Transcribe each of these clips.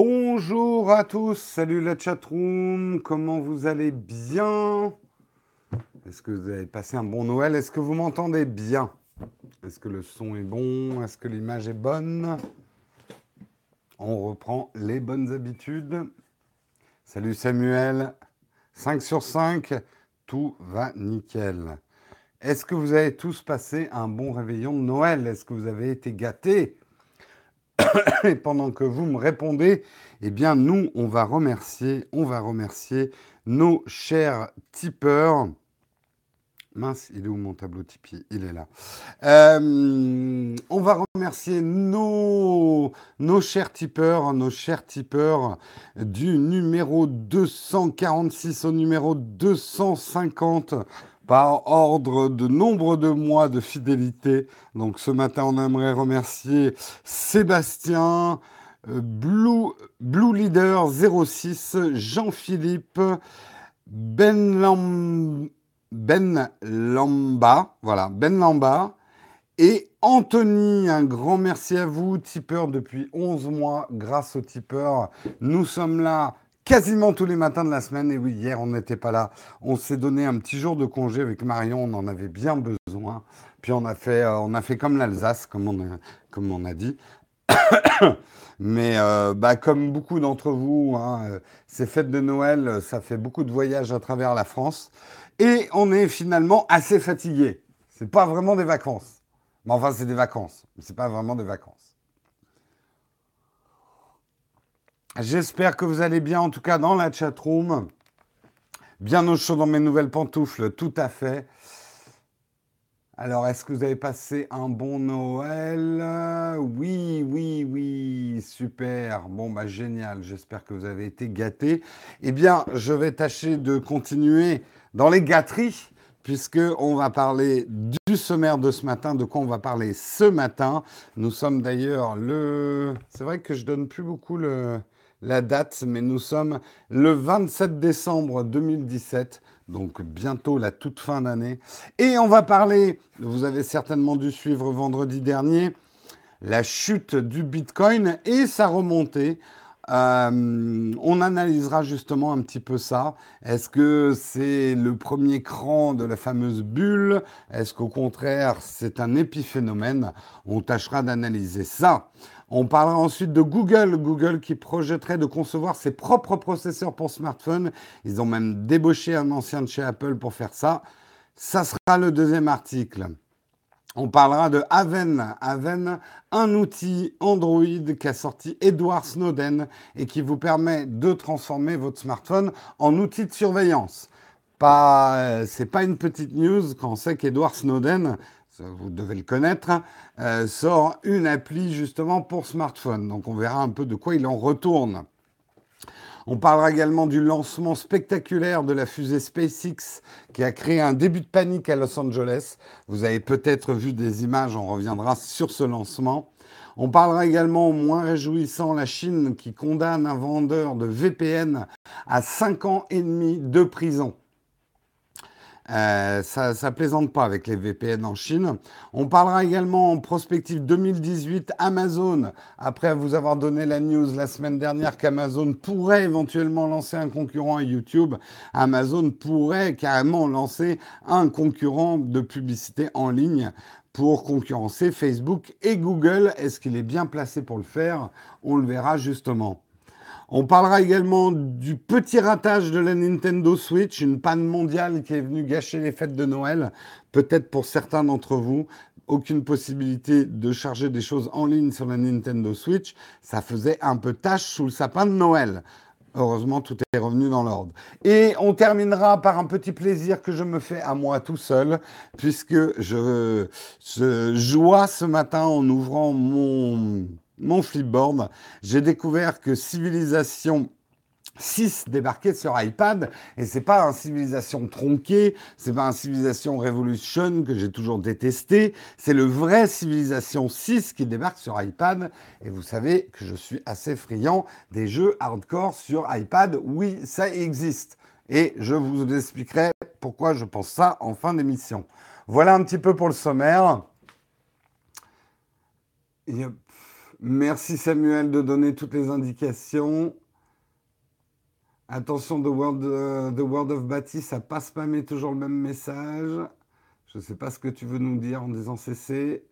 Bonjour à tous, salut la chatroom, comment vous allez bien? Est-ce que vous avez passé un bon Noël? Est-ce que vous m'entendez bien? Est-ce que le son est bon? Est-ce que l'image est bonne? On reprend les bonnes habitudes. Salut Samuel, 5 sur 5, tout va nickel. Est-ce que vous avez tous passé un bon réveillon de Noël? Est-ce que vous avez été gâtés? Et pendant que vous me répondez, eh bien nous, on va remercier, on va remercier nos chers tipeurs. Mince, il est où mon tableau Tipeee? Il est là. Euh, on va remercier nos, nos chers tipeurs, nos chers tipeurs du numéro 246 au numéro 250 par ordre de nombre de mois de fidélité. Donc ce matin, on aimerait remercier Sébastien, euh, Blue, Blue Leader 06, Jean-Philippe, Ben, Lam, ben Lamba, voilà, Ben Lamba, et Anthony, un grand merci à vous, tipeur depuis 11 mois, grâce au tipeur. Nous sommes là quasiment tous les matins de la semaine. Et oui, hier, on n'était pas là. On s'est donné un petit jour de congé avec Marion. On en avait bien besoin. Puis on a fait, euh, comme l'Alsace, comme on a, dit. Mais euh, bah, comme beaucoup d'entre vous, hein, euh, ces fêtes de Noël, ça fait beaucoup de voyages à travers la France. Et on est finalement assez fatigué. C'est pas vraiment des vacances. Mais enfin, c'est des vacances. Mais c'est pas vraiment des vacances. J'espère que vous allez bien, en tout cas dans la chatroom. Bien au chaud dans mes nouvelles pantoufles, tout à fait. Alors, est-ce que vous avez passé un bon Noël? Oui, oui, oui, super. Bon, bah génial. J'espère que vous avez été gâtés. Eh bien, je vais tâcher de continuer dans les gâteries, puisque on va parler du sommaire de ce matin. De quoi on va parler ce matin? Nous sommes d'ailleurs le. C'est vrai que je donne plus beaucoup le la date, mais nous sommes le 27 décembre 2017, donc bientôt la toute fin d'année. Et on va parler, vous avez certainement dû suivre vendredi dernier, la chute du Bitcoin et sa remontée. Euh, on analysera justement un petit peu ça. Est-ce que c'est le premier cran de la fameuse bulle? Est-ce qu'au contraire c'est un épiphénomène? On tâchera d'analyser ça. On parlera ensuite de Google. Google qui projetterait de concevoir ses propres processeurs pour smartphone. Ils ont même débauché un ancien de chez Apple pour faire ça. Ça sera le deuxième article. On parlera de Aven. Aven, un outil Android qu'a sorti Edward Snowden et qui vous permet de transformer votre smartphone en outil de surveillance. Pas, euh, c'est pas une petite news quand on sait qu'Edward Snowden, vous devez le connaître, euh, sort une appli justement pour smartphone. Donc on verra un peu de quoi il en retourne. On parlera également du lancement spectaculaire de la fusée SpaceX qui a créé un début de panique à Los Angeles. Vous avez peut-être vu des images, on reviendra sur ce lancement. On parlera également, moins réjouissant, la Chine qui condamne un vendeur de VPN à 5 ans et demi de prison. Euh, ça, ça plaisante pas avec les VPN en Chine. On parlera également en prospective 2018 Amazon. Après vous avoir donné la news la semaine dernière qu'Amazon pourrait éventuellement lancer un concurrent à YouTube, Amazon pourrait carrément lancer un concurrent de publicité en ligne pour concurrencer Facebook et Google. Est-ce qu'il est bien placé pour le faire? On le verra justement. On parlera également du petit ratage de la Nintendo Switch, une panne mondiale qui est venue gâcher les fêtes de Noël. Peut-être pour certains d'entre vous, aucune possibilité de charger des choses en ligne sur la Nintendo Switch. Ça faisait un peu tâche sous le sapin de Noël. Heureusement, tout est revenu dans l'ordre. Et on terminera par un petit plaisir que je me fais à moi tout seul, puisque je, je joie ce matin en ouvrant mon mon flipboard, j'ai découvert que Civilisation 6 débarquait sur iPad et c'est pas un civilisation tronqué, c'est pas un civilisation Revolution que j'ai toujours détesté, c'est le vrai civilisation 6 qui débarque sur iPad et vous savez que je suis assez friand des jeux hardcore sur iPad, oui, ça existe et je vous expliquerai pourquoi je pense ça en fin d'émission. Voilà un petit peu pour le sommaire. Merci Samuel de donner toutes les indications. Attention, The World, euh, of Baptiste, ça passe pas, mais toujours le même message. Je ne sais pas ce que tu veux nous dire en disant CC.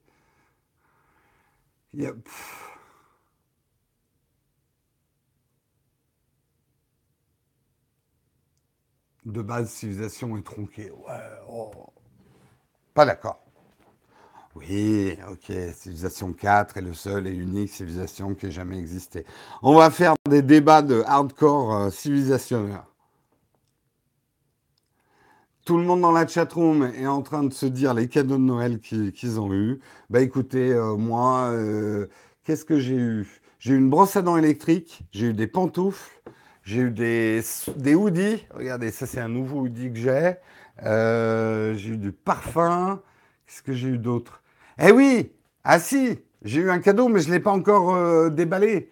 De base, civilisation est tronquée. Oh. Pas d'accord. Oui, ok, civilisation 4 est le seul et unique civilisation qui ait jamais existé. On va faire des débats de hardcore euh, civilisationneurs. Tout le monde dans la chatroom est en train de se dire les cadeaux de Noël qu'ils ont eus. Bah écoutez, euh, moi, euh, qu'est-ce que j'ai eu? J'ai eu une brosse à dents électrique, j'ai eu des pantoufles, j'ai eu des, des hoodies. Regardez, ça c'est un nouveau hoodie que j'ai. j'ai eu du parfum. Qu'est-ce que j'ai eu d'autre? Eh oui, ah si, j'ai eu un cadeau, mais je ne l'ai pas encore euh, déballé.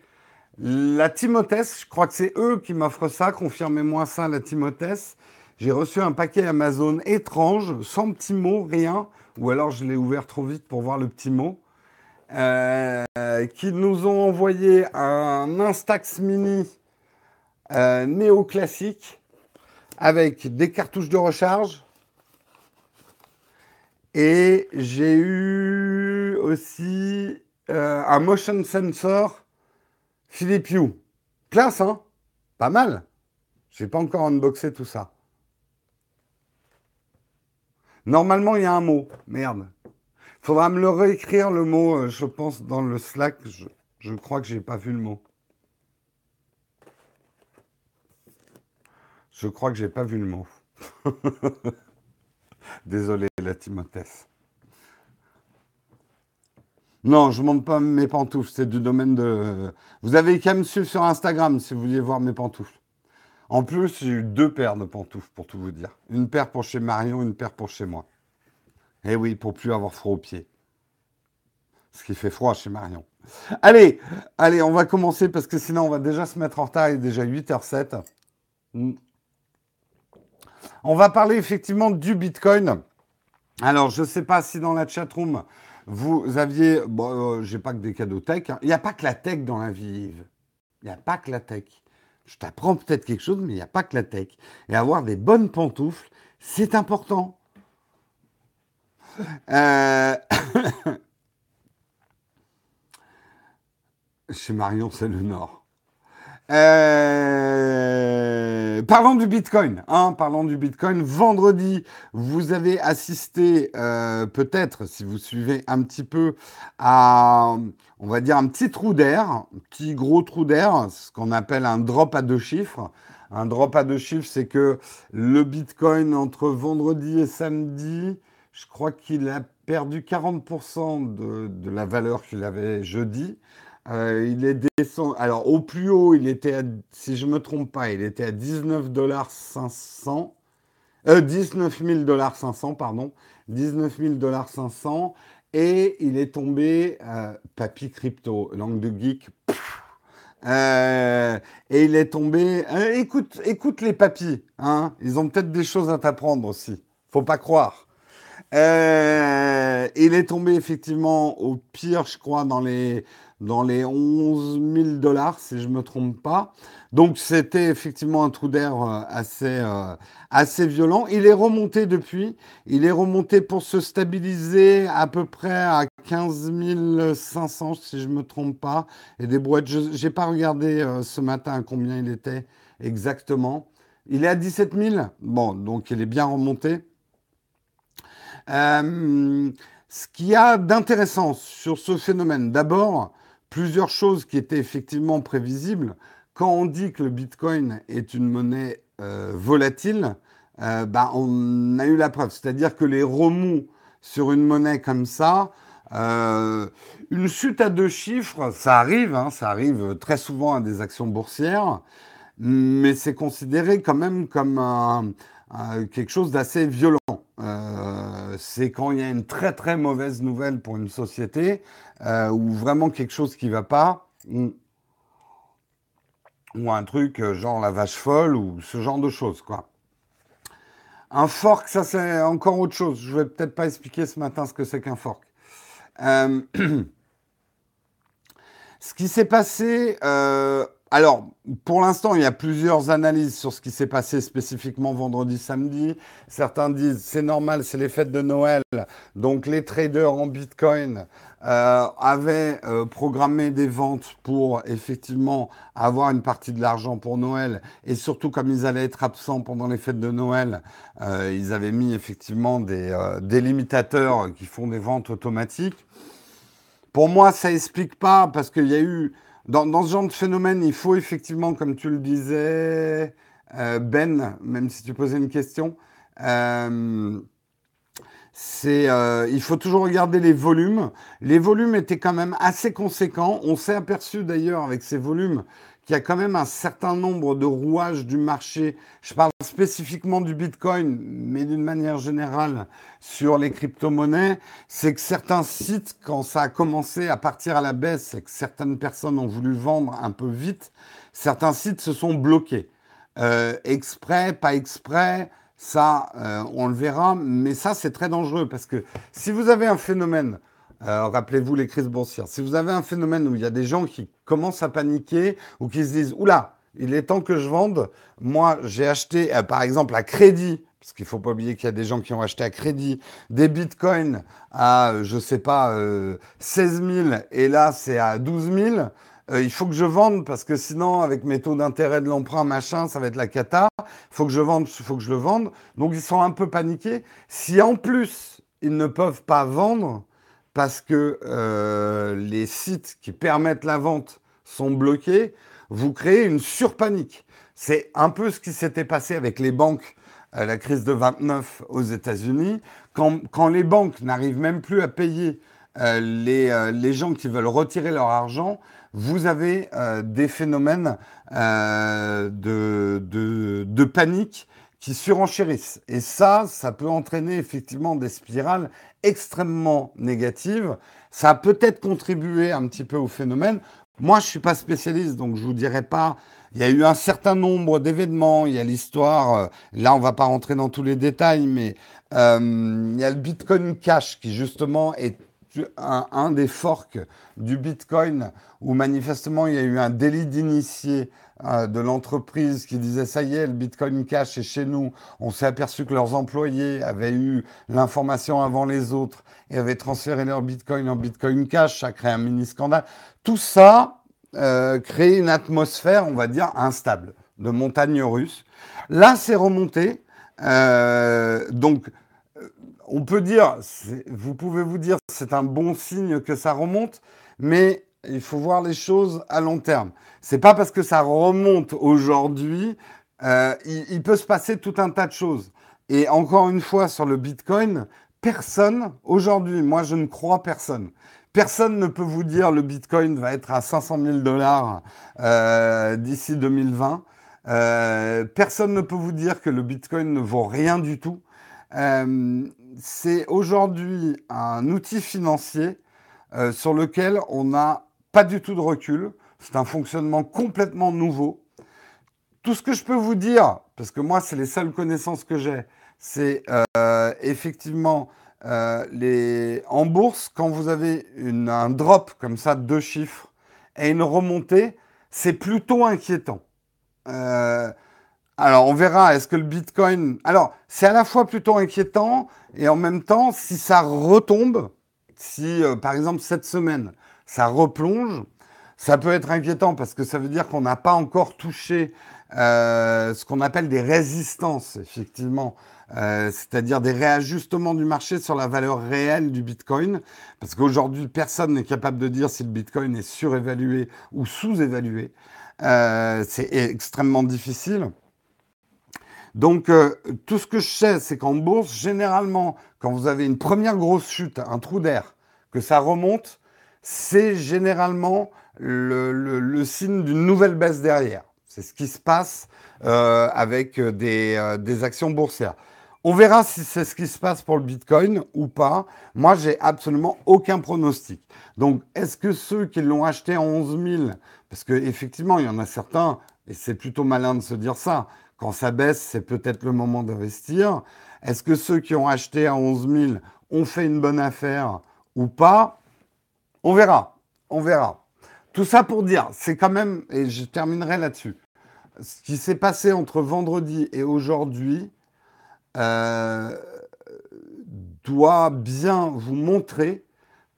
La Timothée, je crois que c'est eux qui m'offrent ça, confirmez-moi ça, la Timothée. J'ai reçu un paquet Amazon étrange, sans petit mot, rien, ou alors je l'ai ouvert trop vite pour voir le petit mot, euh, qui nous ont envoyé un Instax Mini euh, néoclassique avec des cartouches de recharge, et j'ai eu aussi euh, un motion sensor Philips Hue. Classe, hein? Pas mal. J'ai pas encore unboxé tout ça. Normalement, il y a un mot. Merde. Faudra me le réécrire, le mot, euh, je pense, dans le Slack. Je, je crois que j'ai pas vu le mot. Je crois que j'ai pas vu le mot. Désolé, la Timothée. Non, je ne montre pas mes pantoufles, c'est du domaine de... Vous avez qu'à me suivre sur Instagram si vous vouliez voir mes pantoufles. En plus, j'ai eu deux paires de pantoufles, pour tout vous dire. Une paire pour chez Marion, une paire pour chez moi. Eh oui, pour plus avoir froid aux pieds. Ce qui fait froid chez Marion. Allez, allez, on va commencer parce que sinon on va déjà se mettre en retard. Il est déjà 8h07. On va parler effectivement du Bitcoin. Alors, je ne sais pas si dans la chatroom, vous aviez... Bon, euh, j'ai pas que des cadeaux tech. Hein. Il n'y a pas que la tech dans la vie. Il n'y a pas que la tech. Je t'apprends peut-être quelque chose, mais il n'y a pas que la tech. Et avoir des bonnes pantoufles, c'est important. Euh, Chez Marion, c'est le Nord. Euh, parlons du Bitcoin. Hein, parlons du Bitcoin. Vendredi, vous avez assisté, euh, peut-être, si vous suivez un petit peu, à, on va dire, un petit trou d'air, un petit gros trou d'air, ce qu'on appelle un drop à deux chiffres. Un drop à deux chiffres, c'est que le Bitcoin, entre vendredi et samedi, je crois qu'il a perdu 40% de, de la valeur qu'il avait jeudi. Euh, il est descendu. Alors, au plus haut, il était, à, si je ne me trompe pas, il était à 19 dollars 500. Euh, 19 000 dollars 500, pardon. 19 000 dollars 500. Et il est tombé, euh, papy crypto, langue de geek. Euh, et il est tombé. Écoute, écoute les papis, hein. Ils ont peut-être des choses à t'apprendre aussi. Faut pas croire. Il est tombé effectivement au pire, je crois, dans les dans les 11 000 dollars, si je ne me trompe pas. Donc c'était effectivement un trou d'air euh, assez, euh, assez violent. Il est remonté depuis. Il est remonté pour se stabiliser à peu près à 15 500, si je ne me trompe pas. Et des boîtes, je n'ai pas regardé euh, ce matin combien il était exactement. Il est à 17 000. Bon, donc il est bien remonté. ce qu'il y a d'intéressant sur ce phénomène, d'abord, plusieurs choses qui étaient effectivement prévisibles. Quand on dit que le Bitcoin est une monnaie euh, volatile, euh, bah, on a eu la preuve. C'est-à-dire que les remous sur une monnaie comme ça, euh, une chute à deux chiffres, ça arrive, hein, ça arrive très souvent à des actions boursières, mais c'est considéré quand même comme quelque chose d'assez violent. C'est quand il y a une très très mauvaise nouvelle pour une société, euh, ou vraiment quelque chose qui va pas, ou, un truc euh, genre la vache folle, ou ce genre de choses, quoi. Un fork, ça c'est encore autre chose. Je vais peut-être pas expliquer ce matin ce que c'est qu'un fork. Euh, Ce qui s'est passé, euh, alors pour l'instant, il y a plusieurs analyses sur ce qui s'est passé spécifiquement vendredi, samedi. Certains disent c'est normal, c'est les fêtes de Noël, donc les traders en Bitcoin euh, avaient euh, programmé des ventes pour effectivement avoir une partie de l'argent pour Noël et surtout comme ils allaient être absents pendant les fêtes de Noël, euh, ils avaient mis effectivement des, des limitateurs qui font des ventes automatiques. Pour moi, ça explique pas parce qu'il y a eu dans, ce genre de phénomène, il faut effectivement, comme tu le disais, Ben, même si tu posais une question, c'est, euh, il faut toujours regarder les volumes. Les volumes étaient quand même assez conséquents. On s'est aperçu d'ailleurs avec ces volumes qu'il y a quand même un certain nombre de rouages du marché. Je parle spécifiquement du Bitcoin, mais d'une manière générale sur les crypto-monnaies. C'est que certains sites, quand ça a commencé à partir à la baisse et que certaines personnes ont voulu vendre un peu vite, certains sites se sont bloqués. Euh, exprès, pas exprès, ça, euh, on le verra, mais ça, c'est très dangereux parce que si vous avez un phénomène, euh, rappelez-vous les crises boursières, si vous avez un phénomène où il y a des gens qui commencent à paniquer ou qui se disent Oula, il est temps que je vende, moi, j'ai acheté, euh, par exemple, à crédit, parce qu'il ne faut pas oublier qu'il y a des gens qui ont acheté à crédit des bitcoins à, je ne sais pas, 16 000 et là, c'est à 12 000. Euh, il faut que je vende parce que sinon, avec mes taux d'intérêt de l'emprunt, machin, ça va être la cata. Il faut que je vende, il faut que je le vende. Donc, ils sont un peu paniqués. Si en plus, ils ne peuvent pas vendre parce que euh, les sites qui permettent la vente sont bloqués, vous créez une surpanique. C'est un peu ce qui s'était passé avec les banques à la crise de 29 aux États-Unis. Quand, quand, les banques n'arrivent même plus à payer euh, les, les gens qui veulent retirer leur argent, vous avez euh, des phénomènes euh, de, panique qui surenchérissent. Et ça, ça peut entraîner effectivement des spirales extrêmement négatives. Ça a peut-être contribué un petit peu au phénomène. Moi, je suis pas spécialiste, donc je vous dirai pas. Il y a eu un certain nombre d'événements. Il y a l'histoire. Euh, là, on va pas rentrer dans tous les détails, mais il y a le Bitcoin Cash qui justement est un, des forks du Bitcoin où manifestement il y a eu un délit d'initié euh, de l'entreprise qui disait ça y est, le Bitcoin Cash est chez nous. On s'est aperçu que leurs employés avaient eu l'information avant les autres et avaient transféré leur Bitcoin en Bitcoin Cash. Ça crée un mini scandale. Tout ça euh, crée une atmosphère, on va dire, instable de montagne russe. Là, c'est remonté. Euh, donc, on peut dire, vous pouvez vous dire, c'est un bon signe que ça remonte, mais il faut voir les choses à long terme. C'est pas parce que ça remonte aujourd'hui, euh, il, peut se passer tout un tas de choses. Et encore une fois, sur le Bitcoin, personne, aujourd'hui, moi je ne crois personne. Personne ne peut vous dire le Bitcoin va être à 500 000 dollars euh, d'ici 2020. Euh, personne ne peut vous dire que le Bitcoin ne vaut rien du tout c'est aujourd'hui un outil financier sur lequel on n'a pas du tout de recul. C'est un fonctionnement complètement nouveau. Tout ce que je peux vous dire, parce que moi, c'est les seules connaissances que j'ai, c'est euh, effectivement euh, les... en bourse, quand vous avez un drop comme ça de deux chiffres et une remontée, c'est plutôt inquiétant. Alors, on verra, est-ce que le Bitcoin... Alors, c'est à la fois plutôt inquiétant, et en même temps, si ça retombe, si, euh, par exemple, cette semaine, ça replonge, ça peut être inquiétant, parce que ça veut dire qu'on n'a pas encore touché euh, ce qu'on appelle des résistances, effectivement, euh, c'est-à-dire des réajustements du marché sur la valeur réelle du Bitcoin, parce qu'aujourd'hui, personne n'est capable de dire si le Bitcoin est surévalué ou sous-évalué. c'est extrêmement difficile. Donc, euh, tout ce que je sais, c'est qu'en bourse, généralement, quand vous avez une première grosse chute, un trou d'air, que ça remonte, c'est généralement le, signe d'une nouvelle baisse derrière. C'est ce qui se passe euh, avec des, euh, des, actions boursières. On verra si c'est ce qui se passe pour le Bitcoin ou pas. Moi, j'ai absolument aucun pronostic. Donc, est-ce que ceux qui l'ont acheté à 11 000, parce qu'effectivement, il y en a certains, et c'est plutôt malin de se dire ça, quand ça baisse, c'est peut-être le moment d'investir. Est-ce que ceux qui ont acheté à 11 000 ont fait une bonne affaire ou pas? On verra. On verra. tout ça pour dire, c'est quand même, et je terminerai là-dessus, ce qui s'est passé entre vendredi et aujourd'hui euh, doit bien vous montrer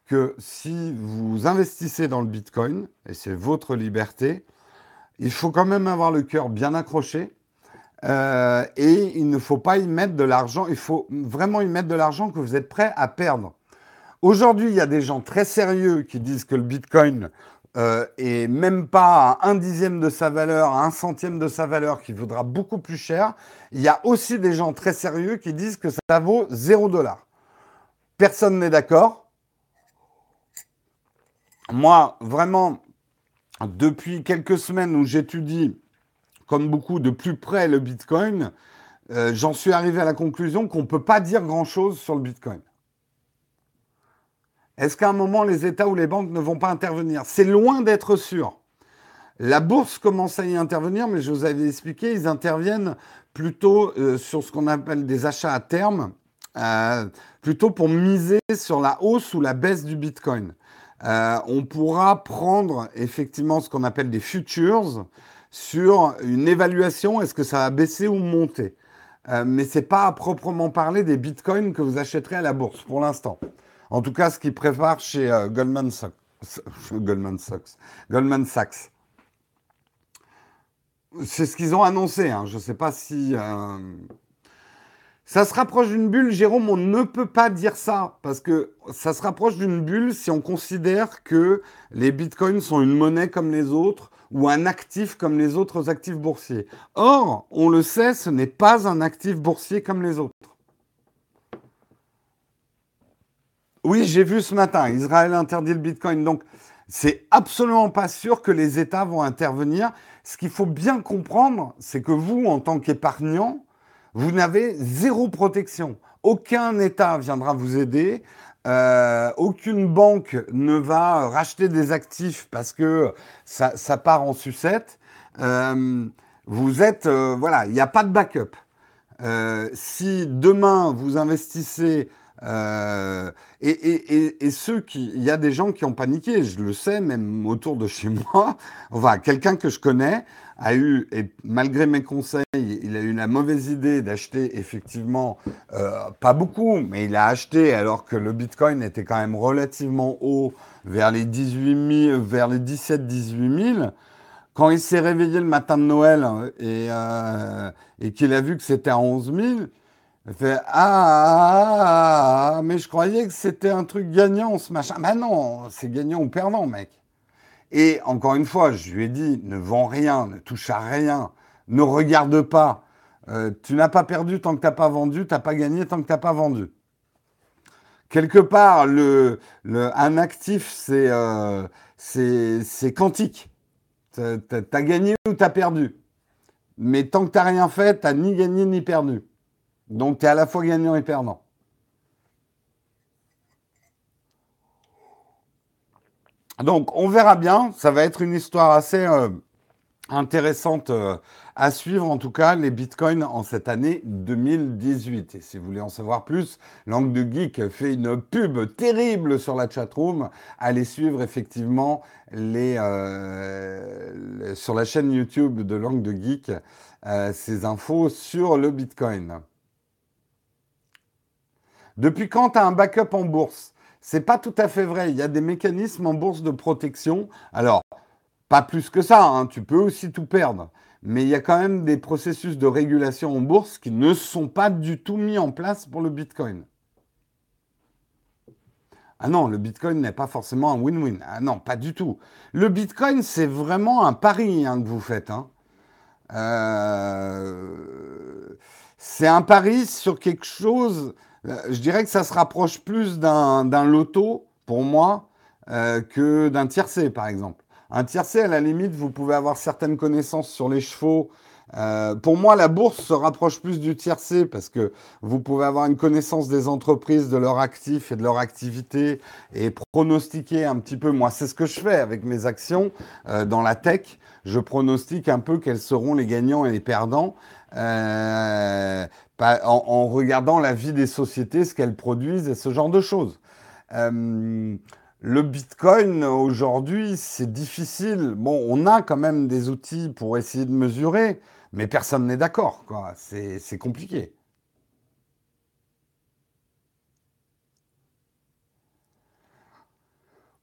que si vous investissez dans le Bitcoin, et c'est votre liberté, il faut quand même avoir le cœur bien accroché. Euh, et il ne faut pas y mettre de l'argent, il faut vraiment y mettre de l'argent que vous êtes prêt à perdre. Aujourd'hui, il y a des gens très sérieux qui disent que le Bitcoin euh, est même pas à un dixième de sa valeur, à un centième de sa valeur, qui vaudra beaucoup plus cher. Il y a aussi des gens très sérieux qui disent que ça vaut 0 dollar. Personne n'est d'accord. Moi, vraiment, depuis quelques semaines où j'étudie, comme beaucoup, de plus près le Bitcoin, euh, j'en suis arrivé à la conclusion qu'on ne peut pas dire grand-chose sur le Bitcoin. Est-ce qu'à un moment, les États ou les banques ne vont pas intervenir? C'est loin d'être sûr. La bourse commence à y intervenir, mais je vous avais expliqué, ils interviennent plutôt euh, sur ce qu'on appelle des achats à terme, euh, plutôt pour miser sur la hausse ou la baisse du Bitcoin. Euh, on pourra prendre effectivement ce qu'on appelle des futures sur une évaluation, est-ce que ça va baisser ou monter? mais ce n'est pas à proprement parler des bitcoins que vous achèterez à la bourse pour l'instant. En tout cas, ce qu'ils préparent chez euh, Goldman, Sachs, Goldman Sachs. Goldman Sachs. C'est ce qu'ils ont annoncé. Hein. Je ne sais pas si. Euh, ça se rapproche d'une bulle, Jérôme, on ne peut pas dire ça, parce que ça se rapproche d'une bulle si on considère que les bitcoins sont une monnaie comme les autres ou un actif comme les autres actifs boursiers. Or, on le sait, ce n'est pas un actif boursier comme les autres. Oui, j'ai vu ce matin, Israël interdit le Bitcoin. Donc, c'est absolument pas sûr que les États vont intervenir. Ce qu'il faut bien comprendre, c'est que vous, en tant qu'épargnant, vous n'avez zéro protection. Aucun État viendra vous aider. Euh, aucune banque ne va racheter des actifs parce que ça, part en sucette. Euh, vous êtes, euh, voilà, il n'y a pas de backup. si demain vous investissez euh, et, ceux qui, il y a des gens qui ont paniqué, je le sais, même autour de chez moi. Enfin, quelqu'un que je connais a eu, et malgré mes conseils, il a eu la mauvaise idée d'acheter effectivement, euh, pas beaucoup, mais il a acheté alors que le Bitcoin était quand même relativement haut, vers les 18 000, vers les 17-18 000. Quand il s'est réveillé le matin de Noël et, euh, et qu'il a vu que c'était à 11 000, elle fait ah, ah, ah, mais je croyais que c'était un truc gagnant ce machin. Ben non, c'est gagnant ou perdant, mec. Et encore une fois, je lui ai dit ne vends rien, ne touche à rien, ne regarde pas. Euh, tu n'as pas perdu tant que tu n'as pas vendu, tu n'as pas gagné tant que tu n'as pas vendu. Quelque part, un actif, c'est euh, quantique. Tu as, gagné ou tu as perdu. Mais tant que tu n'as rien fait, tu n'as ni gagné ni perdu. Donc, tu es à la fois gagnant et perdant. Donc, on verra bien. Ça va être une histoire assez euh, intéressante euh, à suivre, en tout cas, les bitcoins en cette année 2018. Et si vous voulez en savoir plus, Langue de Geek fait une pub terrible sur la chatroom. Allez suivre effectivement euh, sur la chaîne YouTube de Langue de Geek ces infos sur le bitcoin. Depuis quand tu as un backup en bourse? C'est pas tout à fait vrai. Il y a des mécanismes en bourse de protection. Alors, pas plus que ça, hein. tu peux aussi tout perdre. Mais il y a quand même des processus de régulation en bourse qui ne sont pas du tout mis en place pour le Bitcoin. Ah non, le Bitcoin n'est pas forcément un win-win. Ah non, pas du tout. Le Bitcoin, c'est vraiment un pari hein, que vous faites. Hein. Euh, c'est un pari sur quelque chose je dirais que ça se rapproche plus d'un loto, pour moi, euh, que d'un tiercé, par exemple. Un tiercé, à la limite, vous pouvez avoir certaines connaissances sur les chevaux. Euh, pour moi, la bourse se rapproche plus du tiercé parce que vous pouvez avoir une connaissance des entreprises, de leurs actifs et de leur activité et pronostiquer un petit peu. Moi, c'est ce que je fais avec mes actions dans la tech. Je pronostique un peu quels seront les gagnants et les perdants. Euh, en, regardant la vie des sociétés, ce qu'elles produisent et ce genre de choses. Euh, le Bitcoin aujourd'hui, c'est difficile. Bon, on a quand même des outils pour essayer de mesurer, mais personne n'est d'accord. C'est compliqué.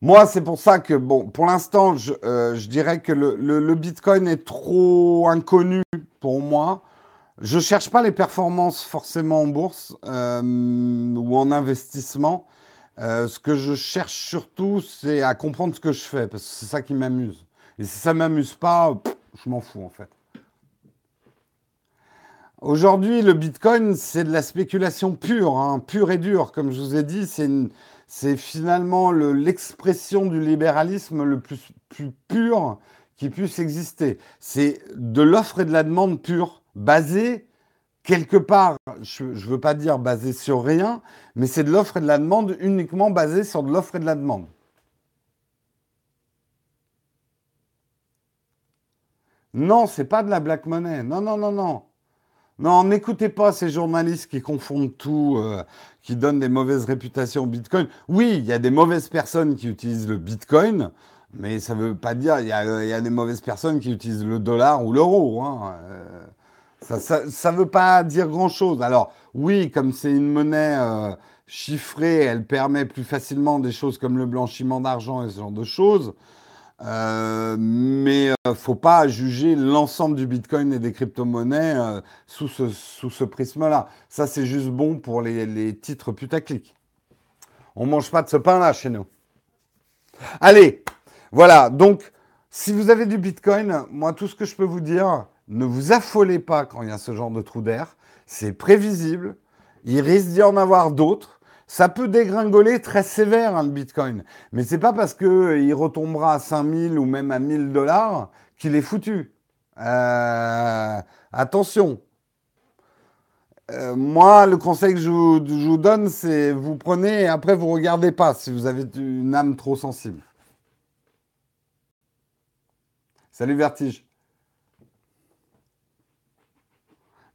Moi, c'est pour ça que, pour l'instant, je, euh, dirais que le, Bitcoin est trop inconnu pour moi. Je cherche pas les performances forcément en bourse euh, ou en investissement. Euh, ce que je cherche surtout, c'est à comprendre ce que je fais, parce que c'est ça qui m'amuse. Et si ça m'amuse pas, je m'en fous en fait. Aujourd'hui, le Bitcoin, c'est de la spéculation pure, hein, pure et dure. Comme je vous ai dit, c'est finalement l'expression du libéralisme le plus, pur qui puisse exister. C'est de l'offre et de la demande pure, basée quelque part, je ne veux pas dire basée sur rien, mais c'est de l'offre et de la demande uniquement basée sur de l'offre et de la demande. Non, c'est pas de la black money. Non, non, non, non. Non, n'écoutez pas ces journalistes qui confondent tout, euh, qui donnent des mauvaises réputations au Bitcoin. Oui, il y a des mauvaises personnes qui utilisent le Bitcoin, mais ça ne veut pas dire il y, a, des mauvaises personnes qui utilisent le dollar ou l'euro. Hein. Euh, ça ne veut pas dire grand-chose. Alors, oui, comme c'est une monnaie euh, chiffrée, elle permet plus facilement des choses comme le blanchiment d'argent et ce genre de choses. Euh, mais ne euh, faut pas juger l'ensemble du Bitcoin et des crypto-monnaies euh, sous ce, prisme-là. Ça, c'est juste bon pour les, titres putaclic. On mange pas de ce pain-là chez nous. Allez, voilà. Donc, si vous avez du Bitcoin, moi, tout ce que je peux vous dire, ne vous affolez pas quand il y a ce genre de trou d'air. C'est prévisible. Il risque d'y en avoir d'autres. Ça peut dégringoler très sévère, hein, le Bitcoin. Mais c'est pas parce qu'il retombera à 5000 ou même à 1000 dollars qu'il est foutu. Euh, attention. Euh, moi, le conseil que je vous, donne, c'est vous prenez et après vous regardez pas si vous avez une âme trop sensible. Salut Vertige.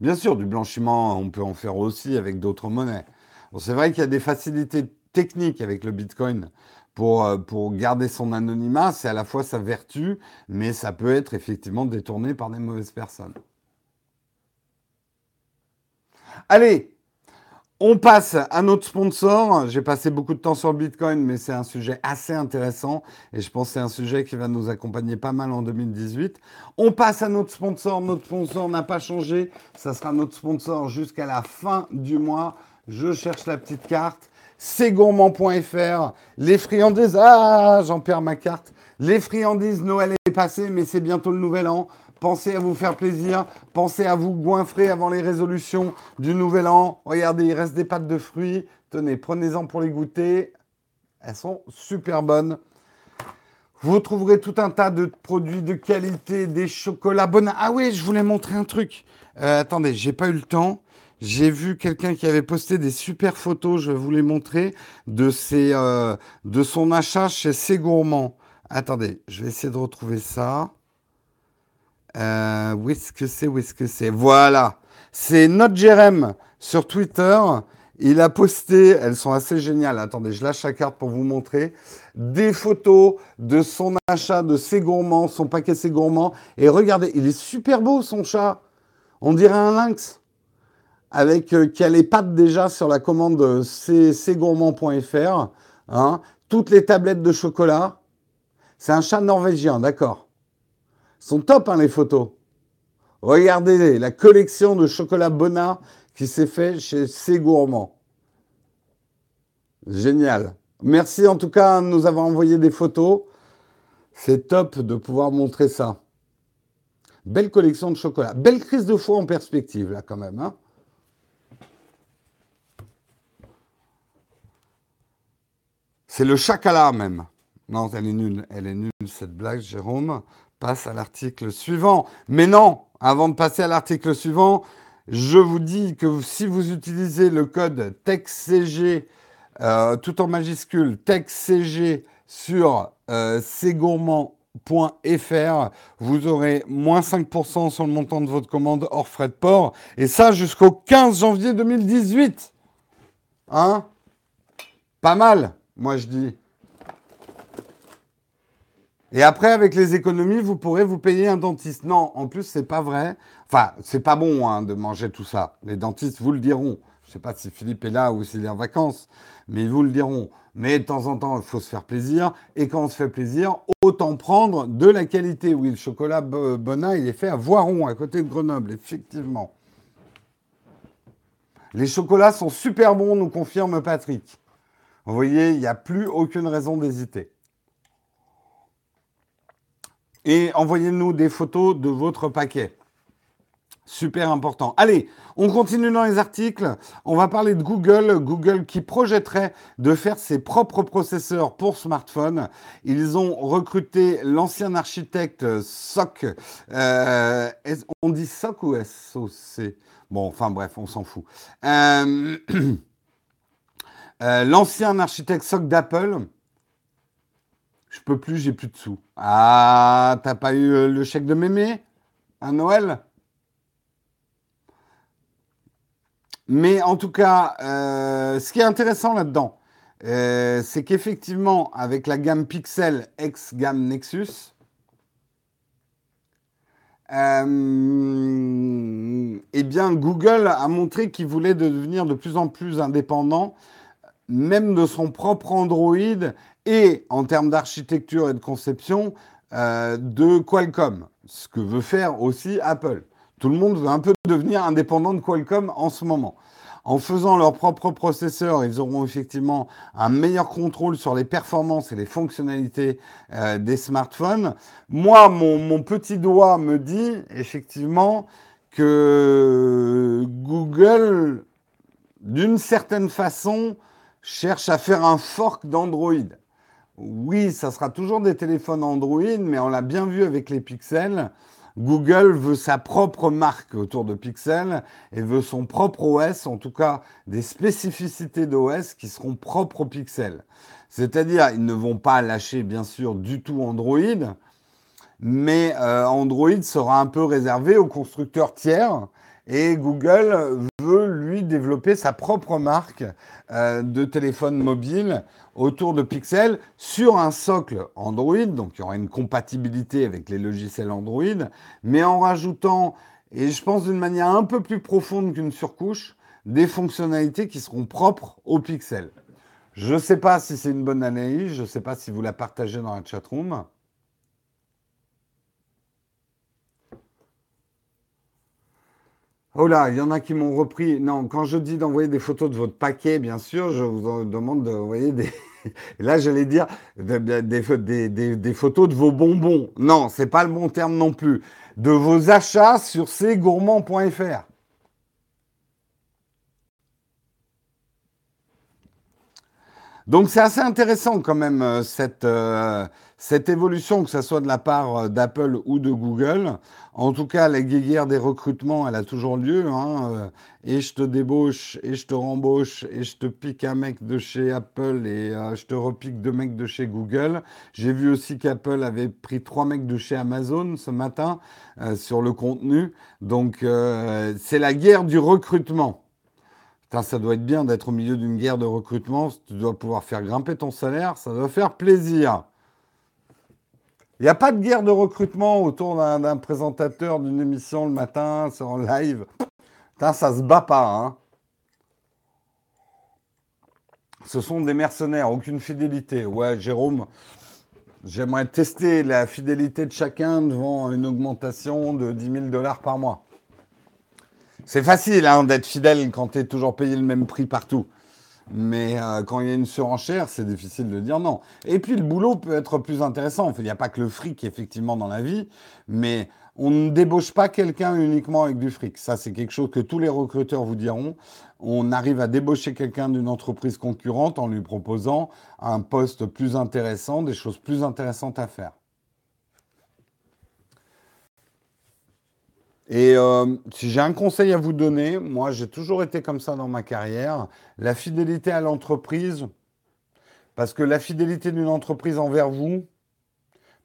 Bien sûr, du blanchiment, on peut en faire aussi avec d'autres monnaies c'est vrai qu'il y a des facilités techniques avec le Bitcoin pour, euh, pour garder son anonymat. C'est à la fois sa vertu, mais ça peut être effectivement détourné par des mauvaises personnes. Allez, on passe à notre sponsor. J'ai passé beaucoup de temps sur Bitcoin, mais c'est un sujet assez intéressant et je pense que c'est un sujet qui va nous accompagner pas mal en 2018. On passe à notre sponsor. Notre sponsor n'a pas changé. Ça sera notre sponsor jusqu'à la fin du mois je cherche la petite carte, c'est gourmand.fr, les friandises, ah, j'en perds ma carte. Les friandises, Noël est passé, mais c'est bientôt le nouvel an. Pensez à vous faire plaisir, pensez à vous goinfrer avant les résolutions du nouvel an. Regardez, il reste des pâtes de fruits. Tenez, prenez-en pour les goûter. Elles sont super bonnes. Vous trouverez tout un tas de produits de qualité, des chocolats bonnes. Ah oui, je voulais montrer un truc. Euh, attendez, j'ai pas eu le temps. J'ai vu quelqu'un qui avait posté des super photos, je vais vous les montrer, de, ses, euh, de son achat chez C'est Gourmand. Attendez, je vais essayer de retrouver ça. Euh, où est-ce que c'est Où est-ce que c'est? Voilà. C'est notre Jérém sur Twitter. Il a posté, elles sont assez géniales. Attendez, je lâche la carte pour vous montrer des photos de son achat de C'est Gourmand, son paquet C'est Gourmand. Et regardez, il est super beau son chat. On dirait un lynx avec euh, qui a les pattes déjà sur la commande cgourmand.fr. Hein, toutes les tablettes de chocolat. C'est un chat norvégien, d'accord. Sont top hein, les photos. Regardez la collection de chocolat Bonnard qui s'est fait chez C Génial. Merci en tout cas de nous avoir envoyé des photos. C'est top de pouvoir montrer ça. Belle collection de chocolat. Belle crise de foie en perspective là quand même. Hein C'est le chacala même. Non, elle est nulle. Elle est nulle, cette blague, Jérôme. Passe à l'article suivant. Mais non, avant de passer à l'article suivant, je vous dis que si vous utilisez le code TEXCG, euh, tout en majuscule, TEXCG sur euh, vous aurez moins 5% sur le montant de votre commande hors frais de port. Et ça jusqu'au 15 janvier 2018. Hein? Pas mal moi je dis. Et après, avec les économies, vous pourrez vous payer un dentiste. Non, en plus, c'est pas vrai. Enfin, c'est pas bon hein, de manger tout ça. Les dentistes vous le diront. Je sais pas si Philippe est là ou s'il est en vacances, mais ils vous le diront. Mais de temps en temps, il faut se faire plaisir. Et quand on se fait plaisir, autant prendre de la qualité. Oui, le chocolat Bonnat, il est fait à Voiron, à côté de Grenoble, effectivement. Les chocolats sont super bons, nous confirme Patrick. Vous voyez, il n'y a plus aucune raison d'hésiter. Et envoyez-nous des photos de votre paquet. Super important. Allez, on continue dans les articles. On va parler de Google. Google qui projetterait de faire ses propres processeurs pour smartphones. Ils ont recruté l'ancien architecte SOC. Euh, on dit SOC ou SOC Bon, enfin bref, on s'en fout. Euh, euh, l'ancien architecte SOC d'Apple. Je peux plus, j'ai plus de sous. Ah, t'as pas eu le chèque de mémé à Noël? Mais en tout cas, euh, ce qui est intéressant là-dedans, euh, c'est qu'effectivement, avec la gamme Pixel ex gamme Nexus, euh, eh bien, Google a montré qu'il voulait devenir de plus en plus indépendant, même de son propre Android et en termes d'architecture et de conception de Qualcomm, ce que veut faire aussi Apple. Tout le monde veut un peu devenir indépendant de Qualcomm en ce moment. En faisant leur propre processeur, ils auront effectivement un meilleur contrôle sur les performances et les fonctionnalités euh, des smartphones. Moi, mon, petit doigt me dit effectivement que Google, d'une certaine façon, cherche à faire un fork d'Android. Oui, ça sera toujours des téléphones Android, mais on l'a bien vu avec les pixels. Google veut sa propre marque autour de Pixel et veut son propre OS, en tout cas des spécificités d'OS qui seront propres au Pixel. C'est-à-dire, ils ne vont pas lâcher bien sûr du tout Android, mais euh, Android sera un peu réservé aux constructeurs tiers et Google veut lui développer sa propre marque euh, de téléphone mobile autour de Pixel sur un socle Android, donc il y aura une compatibilité avec les logiciels Android, mais en rajoutant, et je pense d'une manière un peu plus profonde qu'une surcouche, des fonctionnalités qui seront propres au Pixel. Je ne sais pas si c'est une bonne analyse, je ne sais pas si vous la partagez dans la chatroom. Oh là, il y en a qui m'ont repris. Non, quand je dis d'envoyer des photos de votre paquet, bien sûr, je vous demande d'envoyer des. Là, j'allais dire des, photos de vos bonbons. Non, c'est pas le bon terme non plus. De vos achats sur cgourmand.fr. Donc c'est assez intéressant quand même euh, cette, euh, cette évolution, que ce soit de la part euh, d'Apple ou de Google. En tout cas, la guéguerre des recrutements, elle a toujours lieu. Hein, euh, et je te débauche, et je te rembauche, et je te pique un mec de chez Apple, et euh, je te repique deux mecs de chez Google. J'ai vu aussi qu'Apple avait pris trois mecs de chez Amazon ce matin sur le contenu. Donc, c'est la guerre du recrutement. Ça doit être bien d'être au milieu d'une guerre de recrutement. Tu dois pouvoir faire grimper ton salaire. Ça doit faire plaisir. Il n'y a pas de guerre de recrutement autour d'un présentateur d'une émission le matin, c'est en live. Putain, ça se bat pas. Hein. Ce sont des mercenaires, aucune fidélité. Ouais, Jérôme, j'aimerais tester la fidélité de chacun devant une augmentation de 10 000 dollars par mois. C'est facile hein, d'être fidèle quand tu es toujours payé le même prix partout. Mais euh, quand il y a une surenchère, c'est difficile de dire non. Et puis le boulot peut être plus intéressant. Il n'y a pas que le fric effectivement dans la vie, mais on ne débauche pas quelqu'un uniquement avec du fric. Ça, c'est quelque chose que tous les recruteurs vous diront. On arrive à débaucher quelqu'un d'une entreprise concurrente en lui proposant un poste plus intéressant, des choses plus intéressantes à faire. Et euh, si j'ai un conseil à vous donner, moi j'ai toujours été comme ça dans ma carrière, la fidélité à l'entreprise, parce que la fidélité d'une entreprise envers vous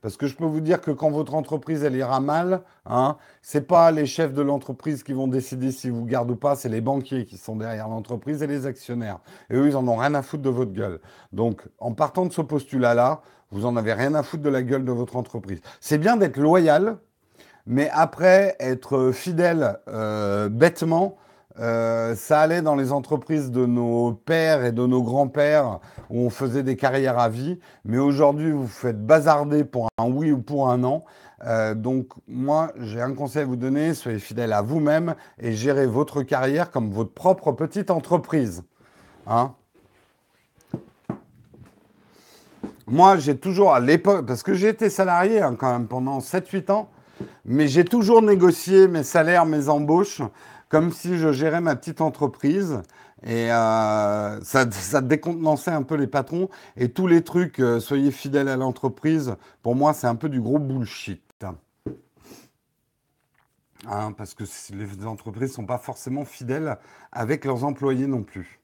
Parce que je peux vous dire que quand votre entreprise elle ira mal, hein, c'est pas les chefs de l'entreprise qui vont décider si vous gardent ou pas, c'est les banquiers qui sont derrière l'entreprise et les actionnaires. Et eux, ils en ont rien à foutre de votre gueule. Donc, en partant de ce postulat-là, vous en avez rien à foutre de la gueule de votre entreprise. C'est bien d'être loyal, mais après, être fidèle euh, bêtement, euh, ça allait dans les entreprises de nos pères et de nos grands-pères où on faisait des carrières à vie. Mais aujourd'hui, vous faites bazarder pour un oui ou pour un non. Euh, donc moi, j'ai un conseil à vous donner, soyez fidèle à vous-même et gérez votre carrière comme votre propre petite entreprise. Hein moi, j'ai toujours à l'époque, parce que j'ai été salarié hein, quand même pendant 7-8 ans, mais j'ai toujours négocié mes salaires, mes embauches comme si je gérais ma petite entreprise. Et euh, ça, ça, décontenançait un peu les patrons. Et tous les trucs, euh, soyez fidèles à l'entreprise, pour moi, c'est un peu du gros bullshit. Hein, parce que les entreprises ne sont pas forcément fidèles avec leurs employés non plus.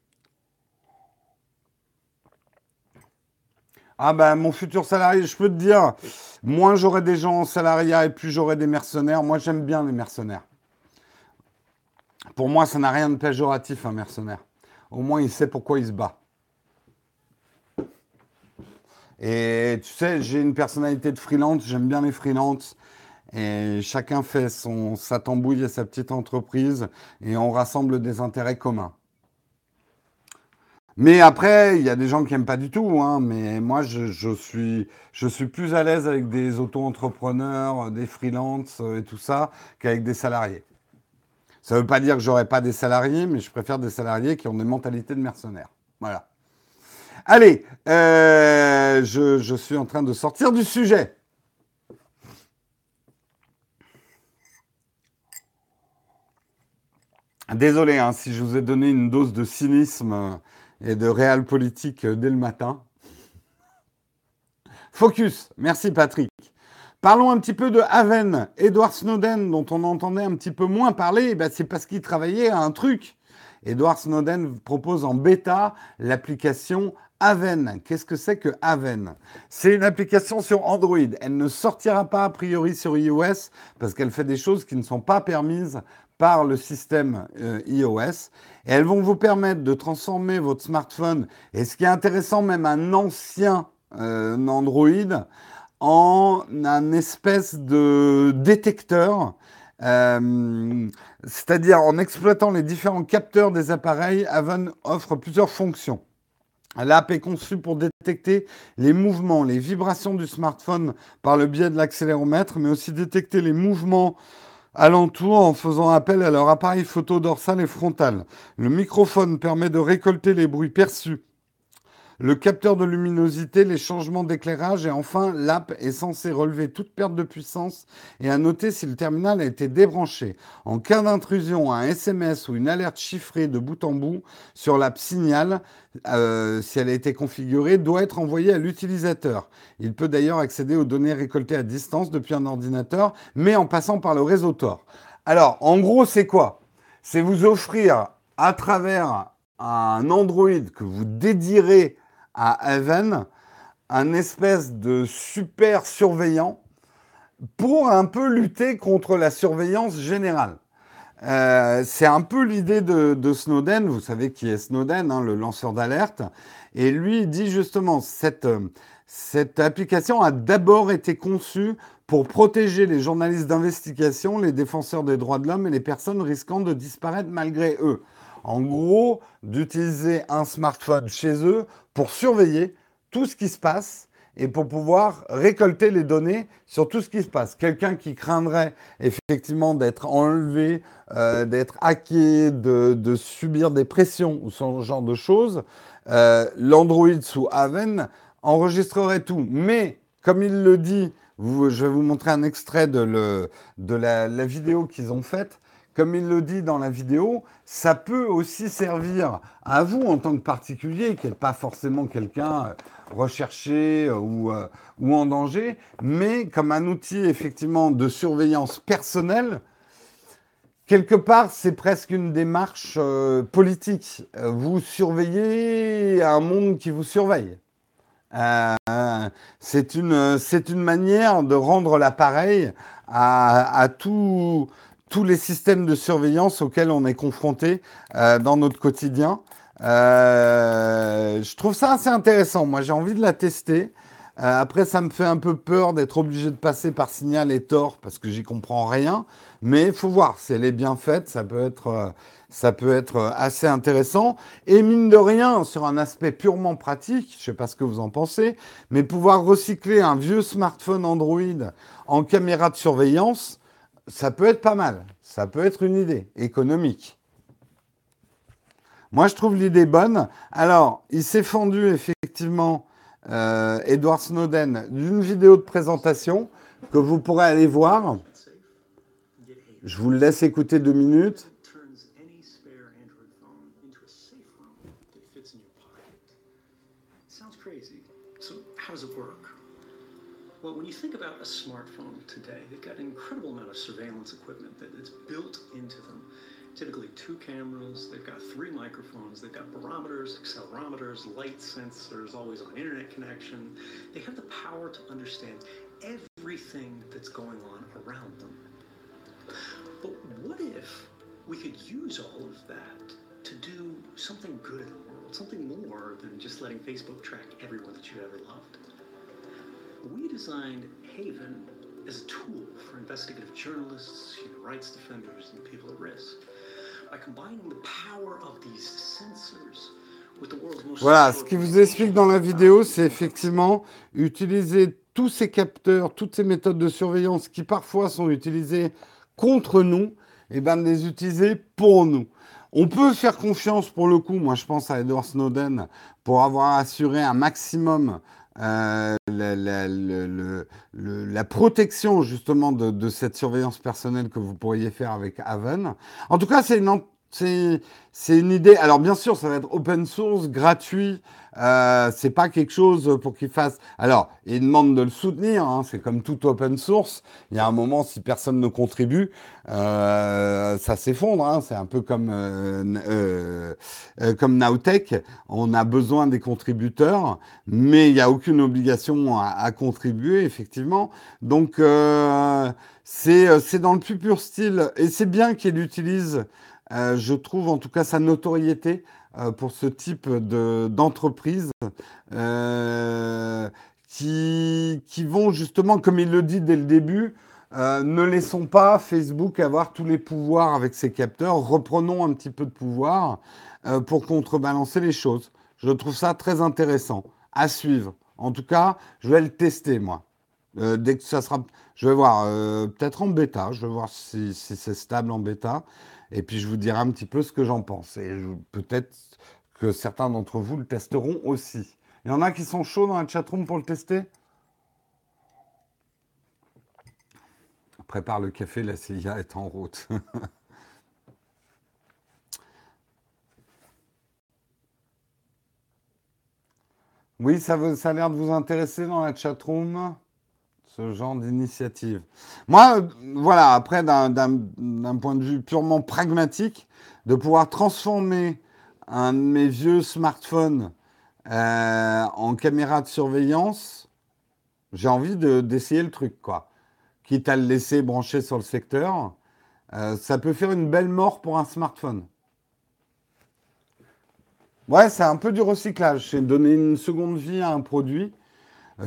Ah ben mon futur salarié, je peux te dire, moins j'aurai des gens en salariat et plus j'aurai des mercenaires. Moi j'aime bien les mercenaires. Pour moi, ça n'a rien de péjoratif, un mercenaire. Au moins, il sait pourquoi il se bat. Et tu sais, j'ai une personnalité de freelance, j'aime bien les freelances. Et chacun fait sa tambouille et sa petite entreprise et on rassemble des intérêts communs. Mais après, il y a des gens qui n'aiment pas du tout. Hein, mais moi, je, suis, je suis plus à l'aise avec des auto-entrepreneurs, des freelances et tout ça qu'avec des salariés. Ça ne veut pas dire que j'aurai pas des salariés, mais je préfère des salariés qui ont des mentalités de mercenaires. Voilà. Allez, euh, je, suis en train de sortir du sujet. Désolé hein, si je vous ai donné une dose de cynisme et de réel politique dès le matin. Focus. Merci Patrick. Parlons un petit peu de Haven. Edward Snowden, dont on entendait un petit peu moins parler, ben c'est parce qu'il travaillait à un truc. Edward Snowden propose en bêta l'application Haven. Qu'est-ce que c'est que Haven? C'est une application sur Android. Elle ne sortira pas a priori sur iOS parce qu'elle fait des choses qui ne sont pas permises par le système euh, iOS. Elles vont vous permettre de transformer votre smartphone, et ce qui est intéressant, même un ancien euh, Android, en un espèce de détecteur, euh, c'est-à-dire en exploitant les différents capteurs des appareils, Avon offre plusieurs fonctions. L'app est conçue pour détecter les mouvements, les vibrations du smartphone par le biais de l'accéléromètre, mais aussi détecter les mouvements alentour en faisant appel à leur appareil photo dorsal et frontal. Le microphone permet de récolter les bruits perçus le capteur de luminosité, les changements d'éclairage et enfin l'app est censée relever toute perte de puissance et à noter si le terminal a été débranché. En cas d'intrusion, un SMS ou une alerte chiffrée de bout en bout sur l'app Signal, euh, si elle a été configurée, doit être envoyée à l'utilisateur. Il peut d'ailleurs accéder aux données récoltées à distance depuis un ordinateur, mais en passant par le réseau Tor. Alors, en gros, c'est quoi? C'est vous offrir à travers un Android que vous dédierez à Haven un espèce de super surveillant pour un peu lutter contre la surveillance générale. Euh, c'est un peu l'idée de, Snowden, vous savez qui est Snowden, hein, le lanceur d'alerte, et lui dit justement cette, cette application a d'abord été conçue pour protéger les journalistes d'investigation, les défenseurs des droits de l'homme et les personnes risquant de disparaître malgré eux. En gros, d'utiliser un smartphone chez eux pour surveiller tout ce qui se passe et pour pouvoir récolter les données sur tout ce qui se passe. Quelqu'un qui craindrait effectivement d'être enlevé, euh, d'être hacké, de, subir des pressions ou ce genre de choses, euh, l'Android sous Haven enregistrerait tout. Mais, comme il le dit, je vais vous montrer un extrait de, la vidéo qu'ils ont faite comme il le dit dans la vidéo, ça peut aussi servir à vous en tant que particulier, qui n'est pas forcément quelqu'un euh, recherché euh, euh, ou, en danger, mais comme un outil effectivement de surveillance personnelle. Quelque part, c'est presque une démarche politique. Vous surveillez un monde qui vous surveille. C'est une, une manière de rendre l'appareil à, à tous les systèmes de surveillance auxquels on est confronté euh, dans notre quotidien. Euh, je trouve ça assez intéressant. Moi, j'ai envie de la tester. après, ça me fait un peu peur d'être obligé de passer par Signal et Tor parce que j'y comprends rien. Mais il faut voir si elle est bien faite. Ça peut être ça peut être euh, assez intéressant. Et mine de rien, sur un aspect purement pratique, je ne sais pas ce que vous en pensez, mais pouvoir recycler un vieux smartphone Android en caméra de surveillance, ça peut être pas mal. Ça peut être une idée économique. Moi, je trouve l'idée bonne. Alors, il s'est fendu effectivement, euh, Edward Snowden, d'une vidéo de présentation que vous pourrez aller voir. Je vous laisse écouter deux minutes. Well, when you smartphone incredible amount of surveillance equipment that is built into them. Typically two cameras, they've got three microphones, they've got barometers, accelerometers, light sensors, always on internet connection. They have the power to understand everything that's going on around them. But what if we could use all of that to do something good in the world, something more than just letting Facebook track everyone that you ever loved? we designed Haven as a tool for investigative journalists, human rights defenders, and people at risk. By combining the power of these sensors with the world's most Voilà, ce qui vous explique dans la vidéo, c'est effectivement utiliser tous ces capteurs, toutes ces méthodes de surveillance qui parfois sont utilisées contre nous, et eh bien de les utiliser pour nous. On peut faire confiance pour le coup, moi je pense à Edward Snowden, pour avoir assuré un maximum euh, la, protection justement de, cette surveillance personnelle que vous pourriez faire avec Haven. En tout cas, c'est une, c'est une idée. Alors bien sûr, ça va être open source, gratuit. Euh, c'est pas quelque chose pour qu'il fasse. Alors, il demande de le soutenir. Hein, c'est comme tout open source. Il y a un moment, si personne ne contribue, euh, ça s'effondre. Hein, c'est un peu comme euh, euh, comme Nowtech. On a besoin des contributeurs, mais il n'y a aucune obligation à, à contribuer, effectivement. Donc, c'est dans le plus pur style. Et c'est bien qu'il utilise euh, je trouve en tout cas sa notoriété euh, pour ce type d'entreprise euh, qui, qui, vont justement, comme il le dit dès le début, ne laissons pas Facebook avoir tous les pouvoirs avec ses capteurs, reprenons un petit peu de pouvoir pour contrebalancer les choses. Je trouve ça très intéressant à suivre. En tout cas, je vais le tester moi. dès que ça sera, je vais voir, peut-être en bêta, je vais voir si c'est stable en bêta. Et puis je vous dirai un petit peu ce que j'en pense. Et peut-être que certains d'entre vous le testeront aussi. Il y en a qui sont chauds dans la chatroom pour le tester? Prépare le café, la CIA est en route. oui, ça, ça a l'air de vous intéresser dans la chatroom ce genre d'initiative. Moi, voilà, après, d'un point de vue purement pragmatique, de pouvoir transformer un de mes vieux smartphones euh, en caméra de surveillance, j'ai envie d'essayer le truc, quoi. Quitte à le laisser brancher sur le secteur, euh, ça peut faire une belle mort pour un smartphone. Ouais, c'est un peu du recyclage. C'est donner une seconde vie à un produit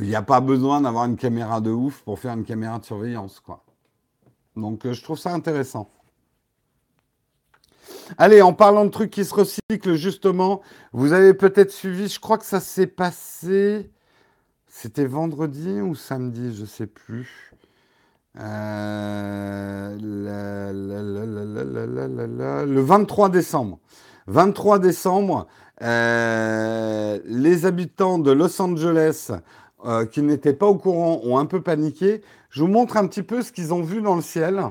il n'y a pas besoin d'avoir une caméra de ouf pour faire une caméra de surveillance, quoi. Donc, euh, je trouve ça intéressant. Allez, en parlant de trucs qui se recyclent, justement, vous avez peut-être suivi, je crois que ça s'est passé, c'était vendredi ou samedi, je ne sais plus. le 23 décembre. 23 décembre, les habitants de Los Angeles euh, qui n'étaient pas au courant ont un peu paniqué. Je vous montre un petit peu ce qu'ils ont vu dans le ciel.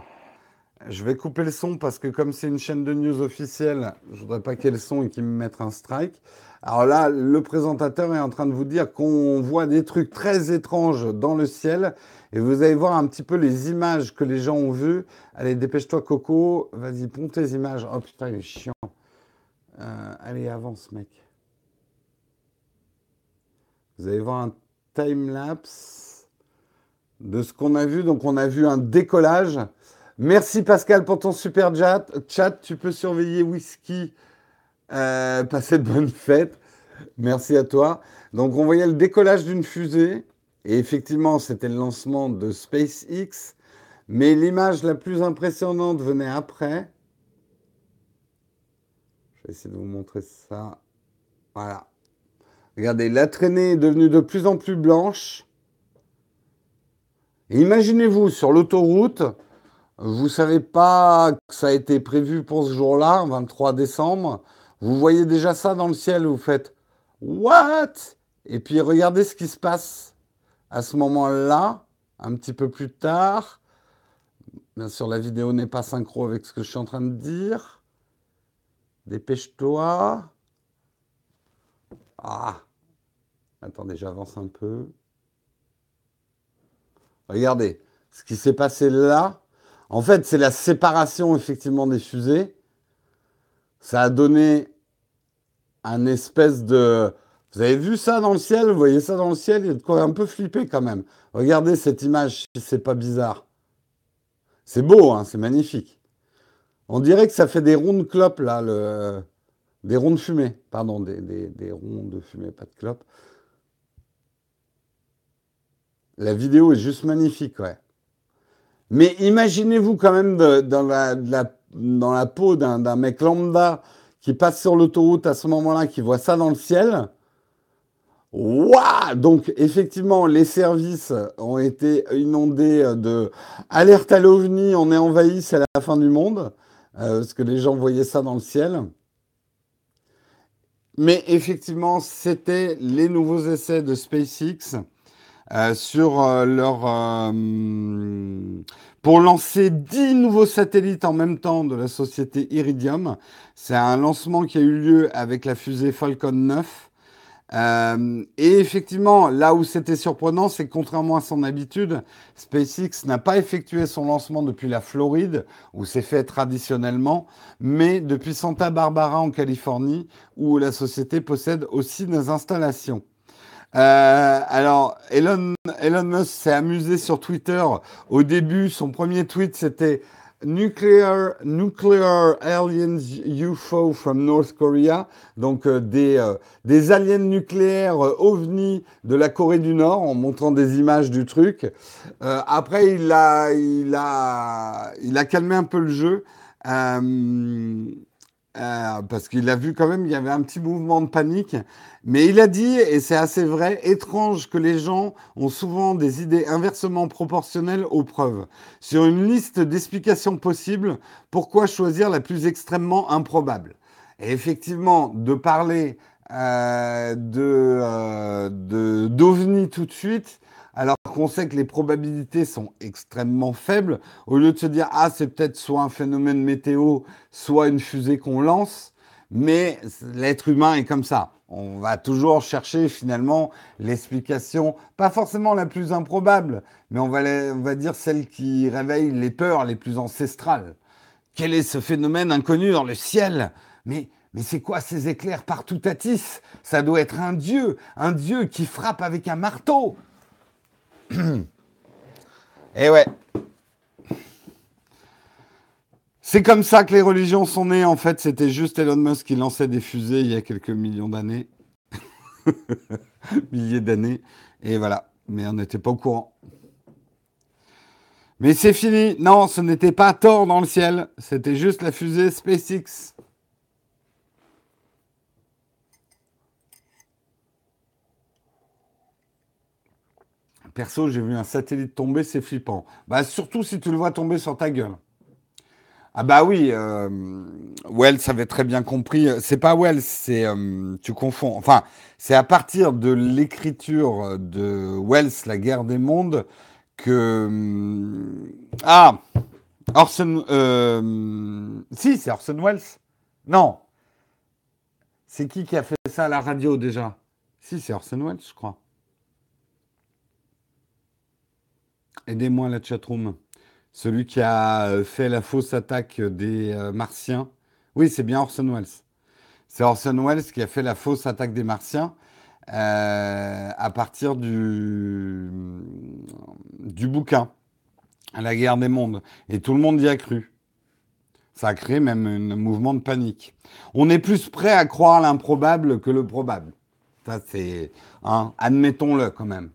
Je vais couper le son parce que comme c'est une chaîne de news officielle, je voudrais pas qu'il y son et qu'ils me mettent un strike. Alors là, le présentateur est en train de vous dire qu'on voit des trucs très étranges dans le ciel. Et vous allez voir un petit peu les images que les gens ont vues. Allez, dépêche-toi, Coco. Vas-y, ponte tes images. Oh putain, il est chiant. Euh, allez, avance, mec. Vous allez voir un time-lapse de ce qu'on a vu. Donc, on a vu un décollage. Merci Pascal pour ton super chat. Chat, tu peux surveiller Whisky. Euh, de bonnes fêtes. Merci à toi. Donc, on voyait le décollage d'une fusée. Et effectivement, c'était le lancement de SpaceX. Mais l'image la plus impressionnante venait après. Je vais essayer de vous montrer ça. Voilà. Regardez, la traînée est devenue de plus en plus blanche. imaginez-vous, sur l'autoroute, vous ne savez pas que ça a été prévu pour ce jour-là, 23 décembre. Vous voyez déjà ça dans le ciel, vous faites What? Et puis regardez ce qui se passe à ce moment-là, un petit peu plus tard. Bien sûr, la vidéo n'est pas synchro avec ce que je suis en train de dire. Dépêche-toi. Ah Attendez, j'avance un peu. Regardez, ce qui s'est passé là, en fait, c'est la séparation effectivement des fusées. Ça a donné un espèce de... Vous avez vu ça dans le ciel? Vous voyez ça dans le ciel? Il y a de quoi un peu flipper quand même. Regardez cette image, c'est pas bizarre. C'est beau, hein, c'est magnifique. On dirait que ça fait des ronds de clopes, là. Des ronds de fumée. Pardon, des, ronds de fumée, pas de clopes. La vidéo est juste magnifique, ouais. Mais imaginez-vous quand même dans, la, dans la peau d'un mec lambda qui passe sur l'autoroute à ce moment-là, qui voit ça dans le ciel. Waouh Donc effectivement, les services ont été inondés de alerte à l'OVNI, on est envahi, c'est la fin du monde, euh, parce que les gens voyaient ça dans le ciel. Mais effectivement, c'était les nouveaux essais de SpaceX euh, sur euh, leur pour lancer 10 nouveaux satellites en même temps de la société Iridium. C'est un lancement qui a eu lieu avec la fusée Falcon 9. Euh, et effectivement, là où c'était surprenant, c'est que contrairement à son habitude, SpaceX n'a pas effectué son lancement depuis la Floride, où c'est fait traditionnellement, mais depuis Santa Barbara en Californie, où la société possède aussi des installations. Euh, alors, Elon, Elon Musk s'est amusé sur Twitter. Au début, son premier tweet, c'était Nuclear, nuclear aliens UFO from North Korea, donc euh, des, euh, des aliens nucléaires euh, ovnis de la Corée du Nord, en montrant des images du truc. après, il a, il, a, il a calmé un peu le jeu. parce qu'il a vu quand même, il y avait un petit mouvement de panique. Mais il a dit, et c'est assez vrai, étrange que les gens ont souvent des idées inversement proportionnelles aux preuves. Sur une liste d'explications possibles, pourquoi choisir la plus extrêmement improbable? Et effectivement, de parler euh, de euh, d'OVNI tout de suite, alors qu'on sait que les probabilités sont extrêmement faibles, au lieu de se dire ah c'est peut-être soit un phénomène météo, soit une fusée qu'on lance, mais l'être humain est comme ça on va toujours chercher finalement l'explication, pas forcément la plus improbable, mais on va, dire celle qui réveille les peurs les plus ancestrales. Quel est ce phénomène inconnu dans le ciel? Mais, mais c'est quoi ces éclairs partout à Ça doit être un dieu, un dieu qui frappe avec un marteau. Eh ouais. C'est comme ça que les religions sont nées. En fait, c'était juste Elon Musk qui lançait des fusées il y a quelques millions d'années. Milliers d'années. Et voilà. Mais on n'était pas au courant. Mais c'est fini. Non, ce n'était pas Thor dans le ciel. C'était juste la fusée SpaceX. Perso, j'ai vu un satellite tomber, c'est flippant. Bah, surtout si tu le vois tomber sur ta gueule. Ah bah oui, euh, Wells avait très bien compris. C'est pas Wells, c'est euh, tu confonds. Enfin, c'est à partir de l'écriture de Wells, La guerre des mondes, que euh, ah Orson. Euh, si, c'est Orson Welles. Non. C'est qui qui a fait ça à la radio déjà? Si, c'est Orson Welles, je crois. Aidez-moi la chatroom. Celui qui a euh, fait la fausse attaque des euh, Martiens. Oui, c'est bien Orson Welles. C'est Orson Welles qui a fait la fausse attaque des Martiens. euh, à partir du, du bouquin, La guerre des mondes. Et tout le monde y a cru. Ça a créé même un mouvement de panique. On est plus prêt à croire l'improbable que le probable. Ça, c'est. Hein, admettons-le quand même.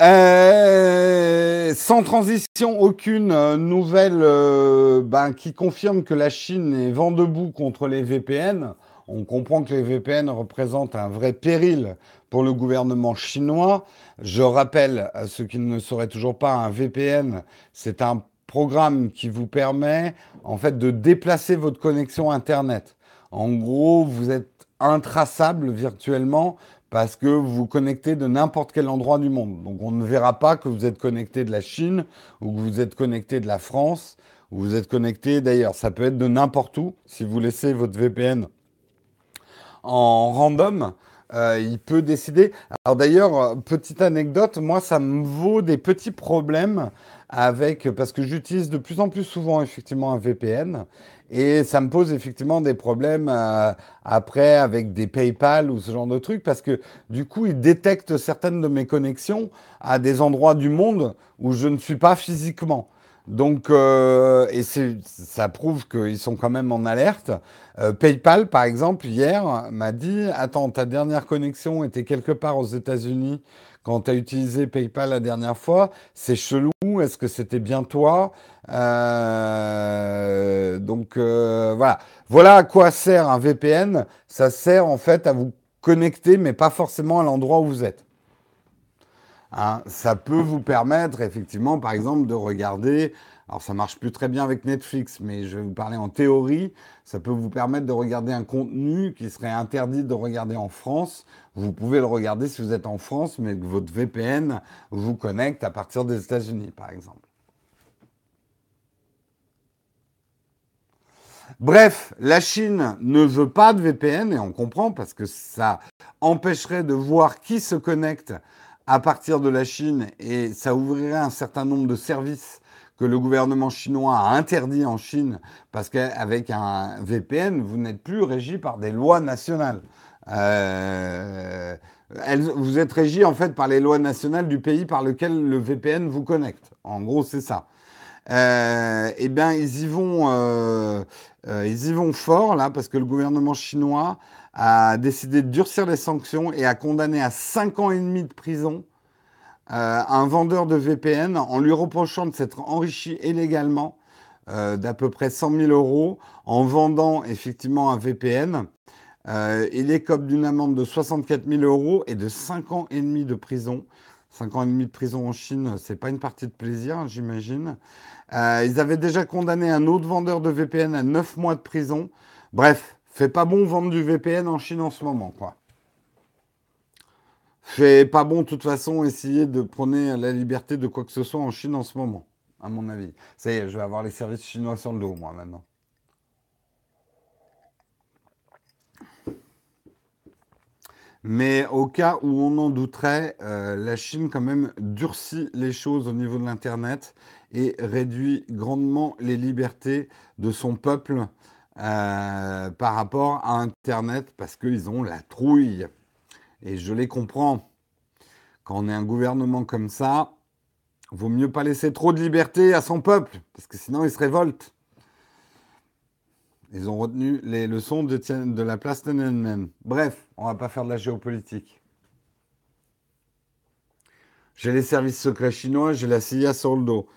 Euh, sans transition, aucune euh, nouvelle euh, ben, qui confirme que la Chine est vent debout contre les VPN. On comprend que les VPN représentent un vrai péril pour le gouvernement chinois. Je rappelle à ceux qui ne sauraient toujours pas, un VPN, c'est un programme qui vous permet en fait de déplacer votre connexion Internet. En gros, vous êtes intraçable virtuellement parce que vous vous connectez de n'importe quel endroit du monde. Donc on ne verra pas que vous êtes connecté de la Chine ou que vous êtes connecté de la France ou vous êtes connecté d'ailleurs. Ça peut être de n'importe où. Si vous laissez votre VPN en random, euh, il peut décider. Alors d'ailleurs, petite anecdote, moi ça me vaut des petits problèmes avec parce que j'utilise de plus en plus souvent effectivement un VPN et ça me pose effectivement des problèmes euh, après avec des PayPal ou ce genre de trucs parce que du coup, ils détectent certaines de mes connexions à des endroits du monde où je ne suis pas physiquement. Donc, euh, et ça prouve qu'ils sont quand même en alerte. Euh, PayPal, par exemple, hier m'a dit Attends, ta dernière connexion était quelque part aux États-Unis quand tu as utilisé PayPal la dernière fois. C'est chelou. Est-ce que c'était bien toi? Euh, donc euh, voilà. Voilà à quoi sert un VPN. Ça sert en fait à vous connecter, mais pas forcément à l'endroit où vous êtes. Hein, ça peut vous permettre effectivement, par exemple, de regarder. Alors ça marche plus très bien avec Netflix, mais je vais vous parler en théorie. Ça peut vous permettre de regarder un contenu qui serait interdit de regarder en France. Vous pouvez le regarder si vous êtes en France, mais que votre VPN vous connecte à partir des États-Unis, par exemple. Bref, la Chine ne veut pas de VPN et on comprend parce que ça empêcherait de voir qui se connecte à partir de la Chine et ça ouvrirait un certain nombre de services que le gouvernement chinois a interdits en Chine parce qu'avec un VPN, vous n'êtes plus régi par des lois nationales. Euh, vous êtes régi en fait par les lois nationales du pays par lequel le VPN vous connecte. En gros, c'est ça. Euh, eh bien, ils y vont, euh, ils y vont fort là, parce que le gouvernement chinois a décidé de durcir les sanctions et a condamné à 5 ans et demi de prison un vendeur de VPN en lui reprochant de s'être enrichi illégalement d'à peu près 100 000 euros en vendant effectivement un VPN. il écope d'une amende de 64 000 euros et de 5 ans et demi de prison. 5 ans et demi de prison en Chine, c'est pas une partie de plaisir, j'imagine. Euh, ils avaient déjà condamné un autre vendeur de VPN à 9 mois de prison. Bref, fait pas bon vendre du VPN en Chine en ce moment, quoi. Fait pas bon, de toute façon, essayer de prôner la liberté de quoi que ce soit en Chine en ce moment, à mon avis. Ça y est, je vais avoir les services chinois sur le dos, moi, maintenant. Mais au cas où on en douterait, euh, la Chine quand même durcit les choses au niveau de l'Internet et réduit grandement les libertés de son peuple euh, par rapport à Internet parce qu'ils ont la trouille. Et je les comprends. Quand on est un gouvernement comme ça, vaut mieux pas laisser trop de liberté à son peuple parce que sinon il se révolte. Ils ont retenu les leçons de, la place Tiananmen. Bref, on va pas faire de la géopolitique. J'ai les services secrets chinois, j'ai la CIA sur le dos.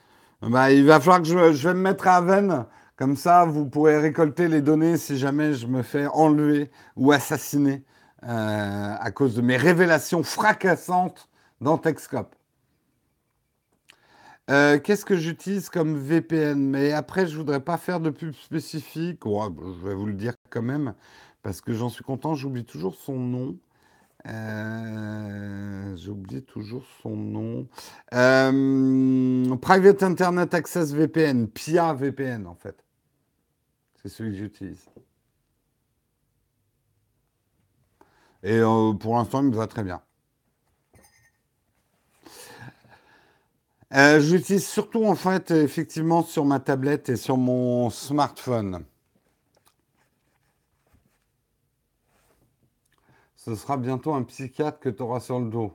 Bah, il va falloir que je, vais me mettre à Aven. Comme ça, vous pourrez récolter les données si jamais je me fais enlever ou assassiner euh, à cause de mes révélations fracassantes dans Techscope. Euh, qu'est-ce que j'utilise comme VPN Mais après, je voudrais pas faire de pub spécifique. je vais vous le dire quand même, parce que j'en suis content. J'oublie toujours son nom. Euh, j'ai oublié toujours son nom. Euh, Private Internet Access VPN, PIA VPN en fait. C'est celui que j'utilise. Et pour l'instant, il me va très bien. Euh, j'utilise surtout en fait effectivement sur ma tablette et sur mon smartphone. Ce sera bientôt un psychiatre que tu auras sur le dos.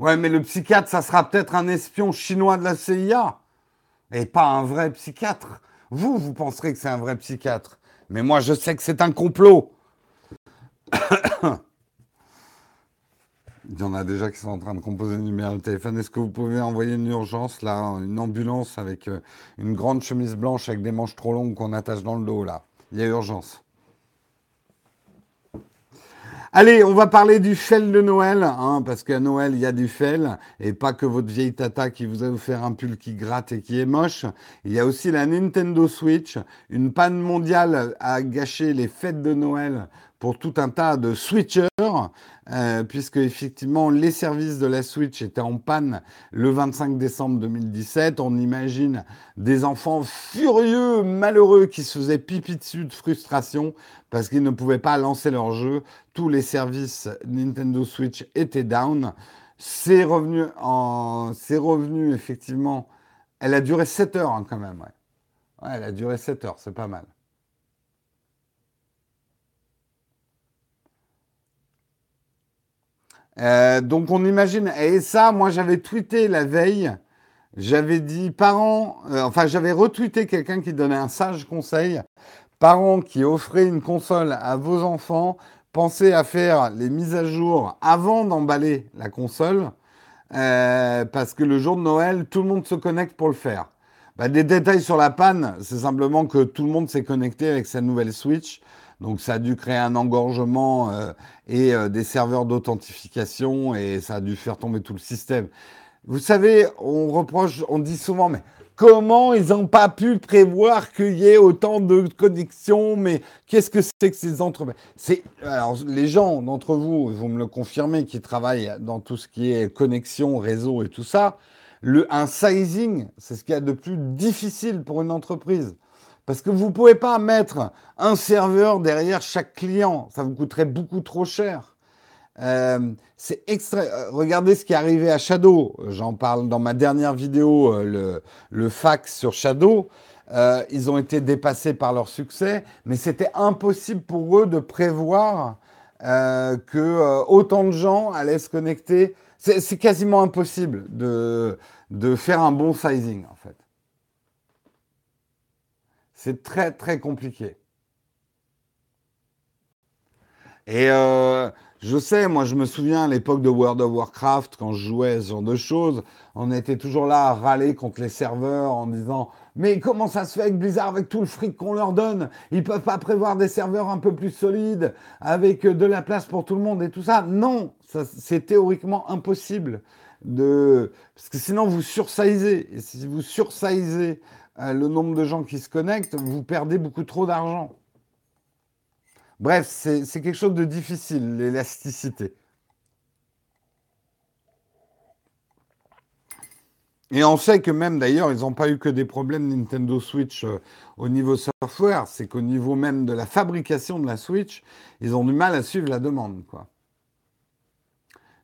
Ouais, mais le psychiatre, ça sera peut-être un espion chinois de la CIA et pas un vrai psychiatre. Vous, vous penserez que c'est un vrai psychiatre. Mais moi, je sais que c'est un complot. Il y en a déjà qui sont en train de composer une numéro de téléphone. Est-ce que vous pouvez envoyer une urgence, là, une ambulance avec euh, une grande chemise blanche avec des manches trop longues qu'on attache dans le dos, là? Il y a urgence. Allez, on va parler du fel de Noël, hein, parce qu'à Noël, il y a du fel, et pas que votre vieille tata qui vous a offert un pull qui gratte et qui est moche. Il y a aussi la Nintendo Switch. Une panne mondiale a gâché les fêtes de Noël pour tout un tas de switchers, euh, puisque effectivement les services de la Switch étaient en panne le 25 décembre 2017. On imagine des enfants furieux, malheureux, qui se faisaient pipi dessus de frustration parce qu'ils ne pouvaient pas lancer leur jeu. Tous les services Nintendo Switch étaient down. C'est revenu, en... revenu effectivement. Elle a duré 7 heures hein, quand même. Ouais. ouais, elle a duré 7 heures, c'est pas mal. Euh, donc on imagine, et ça, moi j'avais tweeté la veille, j'avais dit parents, euh, enfin j'avais retweeté quelqu'un qui donnait un sage conseil, parents qui offraient une console à vos enfants, pensez à faire les mises à jour avant d'emballer la console, euh, parce que le jour de Noël, tout le monde se connecte pour le faire. Bah, des détails sur la panne, c'est simplement que tout le monde s'est connecté avec sa nouvelle Switch. Donc ça a dû créer un engorgement euh, et euh, des serveurs d'authentification et ça a dû faire tomber tout le système. Vous savez, on reproche, on dit souvent, mais comment ils n'ont pas pu prévoir qu'il y ait autant de connexions Mais qu'est-ce que c'est que ces entreprises C'est alors les gens d'entre vous, vous me le confirmez, qui travaillent dans tout ce qui est connexion, réseau et tout ça. Le, un sizing, c'est ce qu'il y a de plus difficile pour une entreprise. Parce que vous ne pouvez pas mettre un serveur derrière chaque client. Ça vous coûterait beaucoup trop cher. Euh, c'est. Euh, regardez ce qui est arrivé à Shadow. J'en parle dans ma dernière vidéo, euh, le, le fax sur Shadow. ils ont été dépassés par leur succès, mais c'était impossible pour eux de prévoir que autant de gens allaient se connecter. C'est quasiment impossible de, de faire un bon sizing, en fait. C'est très très compliqué. Et euh, je sais, moi je me souviens à l'époque de World of Warcraft, quand je jouais ce genre de choses, on était toujours là à râler contre les serveurs en disant Mais comment ça se fait avec Blizzard, avec tout le fric qu'on leur donne? Ils peuvent pas prévoir des serveurs un peu plus solides, avec de la place pour tout le monde et tout ça Non, c'est théoriquement impossible. De... Parce que sinon vous sursizez. Si vous sursizez euh, le nombre de gens qui se connectent, vous perdez beaucoup trop d'argent. Bref, c'est quelque chose de difficile, l'élasticité. Et on sait que même d'ailleurs, ils n'ont pas eu que des problèmes Nintendo Switch euh, au niveau software, c'est qu'au niveau même de la fabrication de la Switch, ils ont du mal à suivre la demande.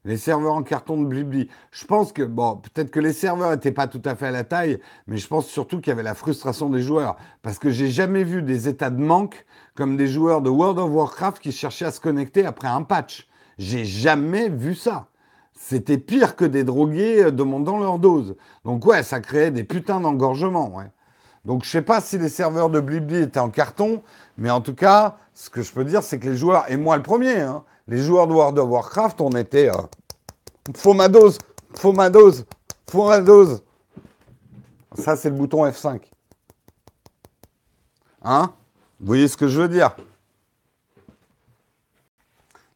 Les serveurs en carton de Blibli. Je pense que, bon, peut-être que les serveurs n'étaient pas tout à fait à la taille, mais je pense surtout qu'il y avait la frustration des joueurs. Parce que j'ai jamais vu des états de manque comme des joueurs de World of Warcraft qui cherchaient à se connecter après un patch. J'ai jamais vu ça. C'était pire que des drogués euh, demandant leur dose. Donc ouais, ça créait des putains d'engorgements, ouais. Donc je sais pas si les serveurs de Blibli étaient en carton, mais en tout cas, ce que je peux dire, c'est que les joueurs, et moi le premier, hein, les joueurs de World of Warcraft, on était euh, faut ma dose, faut ma dose, faut ma dose. Ça, c'est le bouton F5. Hein? Vous voyez ce que je veux dire?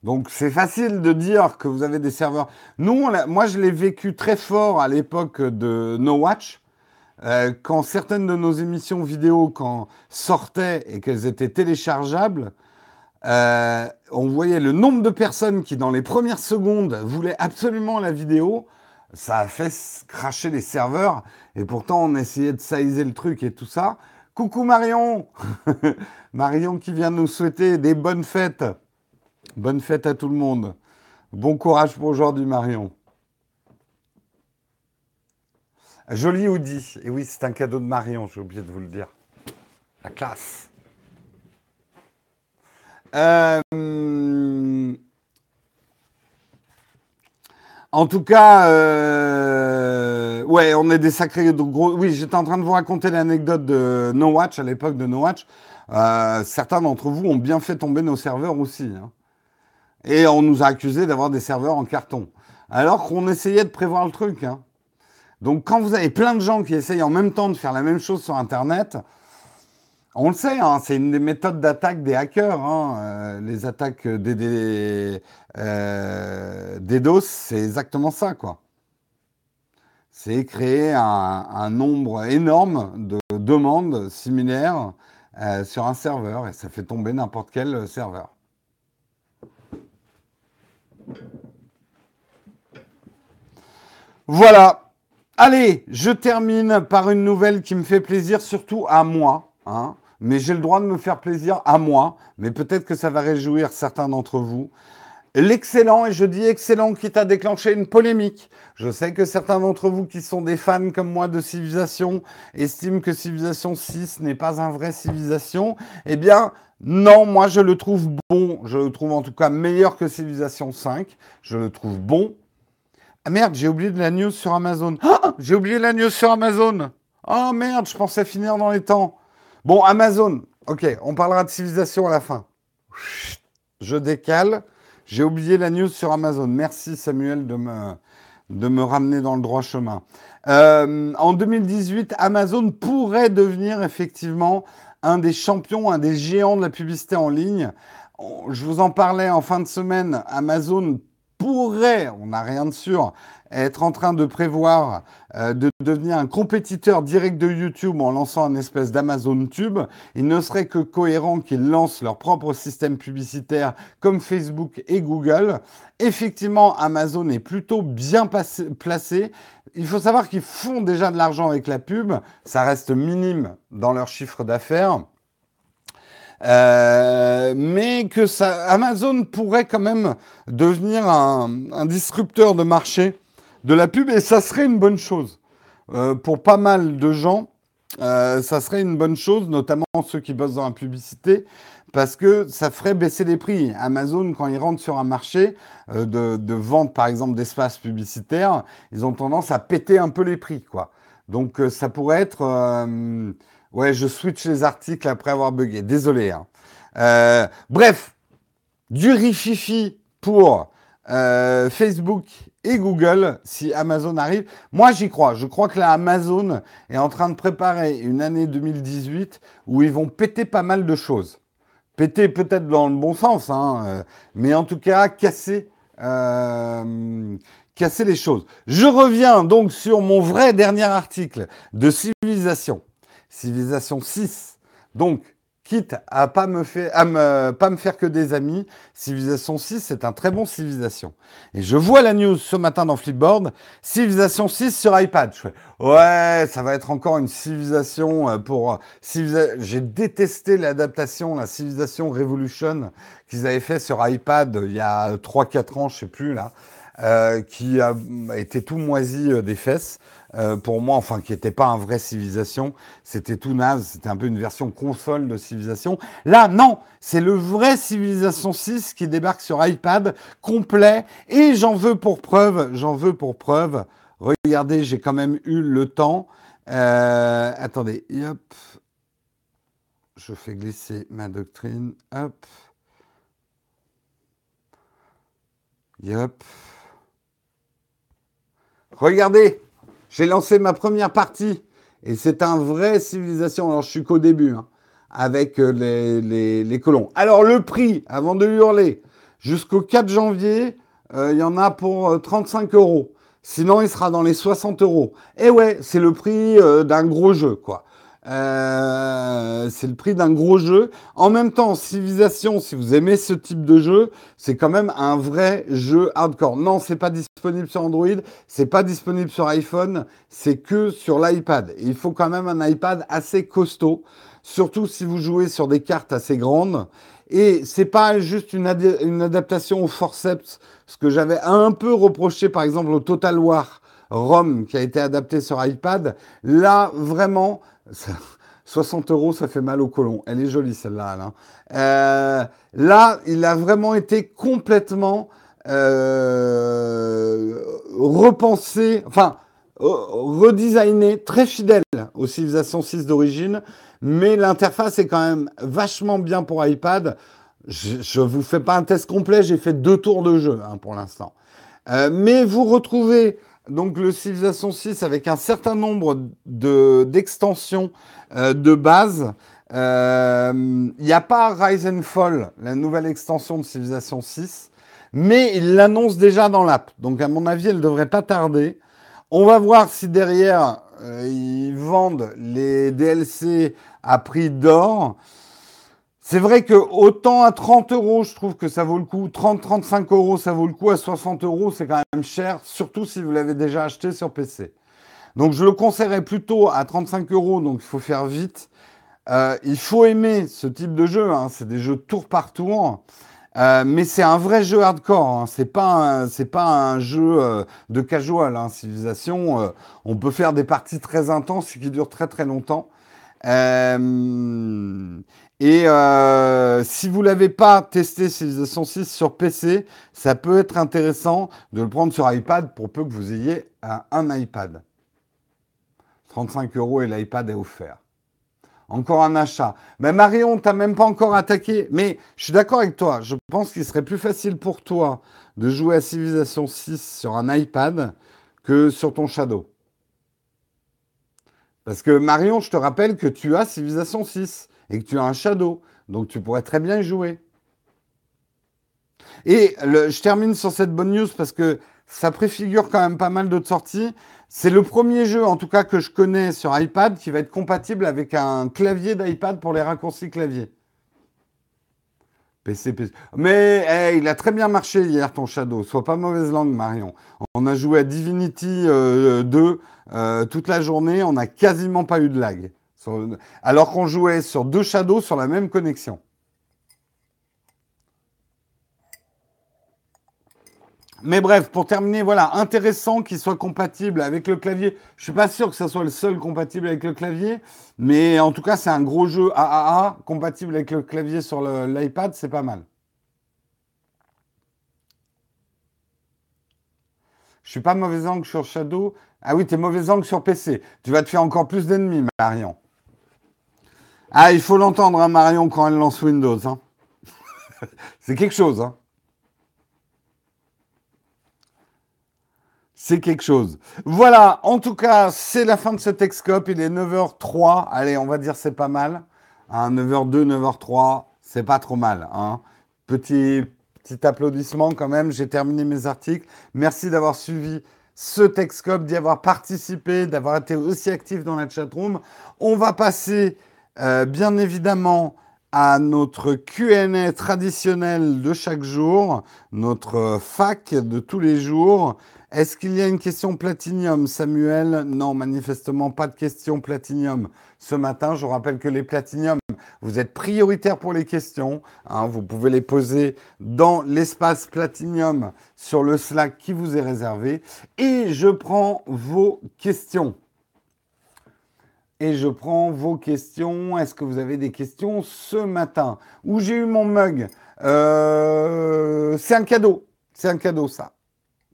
Donc c'est facile de dire que vous avez des serveurs. Nous, moi je l'ai vécu très fort à l'époque de No Watch, euh, quand certaines de nos émissions vidéo quand sortaient et qu'elles étaient téléchargeables, euh, on voyait le nombre de personnes qui, dans les premières secondes, voulaient absolument la vidéo. Ça a fait cracher les serveurs. Et pourtant, on essayait de saisir le truc et tout ça. Coucou Marion Marion qui vient nous souhaiter des bonnes fêtes. Bonne fête à tout le monde. Bon courage pour aujourd'hui, Marion. Joli Audi. Et oui, c'est un cadeau de Marion, j'ai oublié de vous le dire. La classe. Euh, En tout cas, euh, ouais, on est des sacrés gros. Oui, j'étais en train de vous raconter l'anecdote de No Watch à l'époque de No Watch. Euh, certains d'entre vous ont bien fait tomber nos serveurs aussi. Hein. Et on nous a accusé d'avoir des serveurs en carton. Alors qu'on essayait de prévoir le truc. Hein. Donc quand vous avez plein de gens qui essayent en même temps de faire la même chose sur Internet, on le sait, hein, c'est une des méthodes d'attaque des hackers. Hein, euh, les attaques des, des, euh, DDoS, c'est exactement ça, quoi. C'est créer un, nombre énorme de demandes similaires euh, sur un serveur et ça fait tomber n'importe quel serveur. Voilà. Allez, je termine par une nouvelle qui me fait plaisir, surtout à moi. Hein mais j'ai le droit de me faire plaisir à moi, mais peut-être que ça va réjouir certains d'entre vous. L'excellent, et je dis excellent, qui t'a déclenché une polémique. Je sais que certains d'entre vous qui sont des fans comme moi de Civilisation estiment que Civilisation 6 n'est pas un vrai Civilisation. Eh bien, non, moi je le trouve bon. Je le trouve en tout cas meilleur que Civilisation 5. Je le trouve bon. Ah merde, j'ai oublié de la news sur Amazon. Ah, j'ai oublié la news sur Amazon. Oh merde, je pensais finir dans les temps. Bon, Amazon, ok, on parlera de civilisation à la fin. Je décale. J'ai oublié la news sur Amazon. Merci Samuel de me, de me ramener dans le droit chemin. Euh, en 2018, Amazon pourrait devenir effectivement un des champions, un des géants de la publicité en ligne. Je vous en parlais en fin de semaine. Amazon pourrait, on n'a rien de sûr, être en train de prévoir euh, de devenir un compétiteur direct de YouTube en lançant un espèce d'Amazon Tube, il ne serait que cohérent qu'ils lancent leur propre système publicitaire comme Facebook et Google. Effectivement, Amazon est plutôt bien placé. Il faut savoir qu'ils font déjà de l'argent avec la pub. Ça reste minime dans leur chiffre d'affaires. Euh, mais que ça, Amazon pourrait quand même devenir un, disrupteur de marché de la pub et ça serait une bonne chose. Euh, pour pas mal de gens, euh, ça serait une bonne chose, notamment ceux qui bossent dans la publicité, parce que ça ferait baisser les prix. Amazon, quand ils rentrent sur un marché euh, de, vente, par exemple, d'espaces publicitaires, ils ont tendance à péter un peu les prix, quoi. Donc ça pourrait être... ouais, je switch les articles après avoir bugué. Désolé. Hein. bref, du rififi pour Facebook et Google si Amazon arrive. Moi, j'y crois. Je crois que la Amazon est en train de préparer une année 2018 où ils vont péter pas mal de choses. Péter peut-être dans le bon sens, hein, euh, mais en tout cas casser, euh, casser les choses. Je reviens donc sur mon vrai dernier article de Civilisation. Civilisation 6. Donc, quitte à pas me faire, à me, pas me faire que des amis, Civilisation 6, c'est un très bon Civilisation. Et je vois la news ce matin dans Flipboard, Civilisation 6 sur iPad. Je ouais, ça va être encore une civilisation euh, pour euh, J'ai détesté l'adaptation, la Civilisation Revolution qu'ils avaient fait sur iPad il y a 3-4 ans, je sais plus là, euh, qui a été tout moisi des fesses. Euh, pour moi, enfin, qui n'était pas un vrai civilisation. C'était tout naze, c'était un peu une version console de civilisation. Là, non, c'est le vrai civilisation 6 qui débarque sur iPad complet. Et j'en veux pour preuve, j'en veux pour preuve. Regardez, j'ai quand même eu le temps. Euh, attendez, hop. Je fais glisser ma doctrine. Hop. Yep. Regardez, j'ai lancé ma première partie et c'est un vrai civilisation. Alors je suis qu'au début hein, avec euh, les, colons. Alors le prix, avant de hurler, jusqu'au 4 janvier, euh, il y en a pour 35 euh, euros. Sinon, il sera dans les 60 euros. Et ouais, c'est le prix d'un gros jeu, quoi. Euh, c'est le prix d'un gros jeu. En même temps, Civilization, si vous aimez ce type de jeu, c'est quand même un vrai jeu hardcore. Non, c'est pas disponible sur Android, c'est pas disponible sur iPhone, c'est que sur l'iPad. Il faut quand même un iPad assez costaud, surtout si vous jouez sur des cartes assez grandes. Et c'est pas juste une, adaptation au forceps, ce que j'avais un peu reproché par exemple au Total War ROM qui a été adapté sur iPad. Là, vraiment, 60 euros, ça fait mal au colon. Elle est jolie celle-là. Euh, là, il a vraiment été complètement euh, repensé, enfin, redesigné, très fidèle aux civilisations 6 d'origine, mais l'interface est quand même vachement bien pour iPad. Je vous fais pas un test complet, j'ai fait deux tours de jeu hein, pour l'instant. Euh, mais vous retrouvez donc le Civilization 6 avec un certain nombre d'extensions euh, de base. Il euh, n'y a pas Rise and Fall, la nouvelle extension de Civilization 6, mais il l'annonce déjà dans l'app. Donc à mon avis, elle ne devrait pas tarder. On va voir si derrière, ils vendent les DLC à prix d'or. C'est vrai que autant à 30 euros, je trouve que ça vaut le coup. 30-35 euros, ça vaut le coup. À 60 euros, c'est quand même cher, surtout si vous l'avez déjà acheté sur PC. Donc je le conseillerais plutôt à 35 euros, donc il faut faire vite. Euh, il faut aimer ce type de jeu, hein. c'est des jeux tour par tour, euh, mais c'est un vrai jeu hardcore. Hein. C'est pas un jeu euh, de casual. Hein. Civilisation, on peut faire des parties très intenses qui durent très très longtemps. Et euh, si vous ne l'avez pas testé Civilization 6 sur PC, ça peut être intéressant de le prendre sur iPad pour peu que vous ayez un, iPad. 35 euros et l'iPad est offert. Encore un achat. Mais Marion, tu n'as même pas encore attaqué. Mais je suis d'accord avec toi. Je pense qu'il serait plus facile pour toi de jouer à Civilization 6 sur un iPad que sur ton Shadow. Parce que Marion, je te rappelle que tu as Civilization 6 et que tu as un Shadow. Donc tu pourrais très bien jouer. Et je termine sur cette bonne news parce que ça préfigure quand même pas mal d'autres sorties. C'est le premier jeu, en tout cas, que je connais sur iPad qui va être compatible avec un clavier d'iPad pour les raccourcis clavier. PC. Mais il a très bien marché hier ton Shadow. Sois pas mauvaise langue, Marion. On a joué à Divinity 2 euh, euh, toute la journée. On n'a quasiment pas eu de lag alors qu'on jouait sur deux shadows sur la même connexion. Mais bref, pour terminer, voilà, intéressant qu'il soit compatible avec le clavier. Je suis pas sûr que ce soit le seul compatible avec le clavier, mais en tout cas, c'est un gros jeu AAA compatible avec le clavier sur l'iPad, c'est pas mal. Je suis pas mauvais angle sur Shadow. Ah oui, tu es mauvais angle sur PC. Tu vas te faire encore plus d'ennemis, Marion. Ah, il faut l'entendre, hein, Marion, quand elle lance Windows. Hein. c'est quelque chose. Hein. C'est quelque chose. Voilà, en tout cas, c'est la fin de ce Texcope. Il est 9h03. Allez, on va dire c'est pas mal. 9h02, 9h03, c'est pas trop mal. Petit, petit applaudissement quand même. J'ai terminé mes articles. Merci d'avoir suivi ce Texcope, d'y avoir participé, d'avoir été aussi actif dans la chatroom. On va passer euh, bien évidemment à notre Q&A traditionnel de chaque jour, notre fac de tous les jours. Est-ce qu'il y a une question platinium, Samuel? Non, manifestement pas de question platinium ce matin. Je vous rappelle que les platiniums, vous êtes prioritaires pour les questions. Hein. vous pouvez les poser dans l'espace platinium sur le Slack qui vous est réservé. Et je prends vos questions et je prends vos questions. Est-ce que vous avez des questions ce matin Où j'ai eu mon mug euh, C'est un cadeau. C'est un cadeau, ça.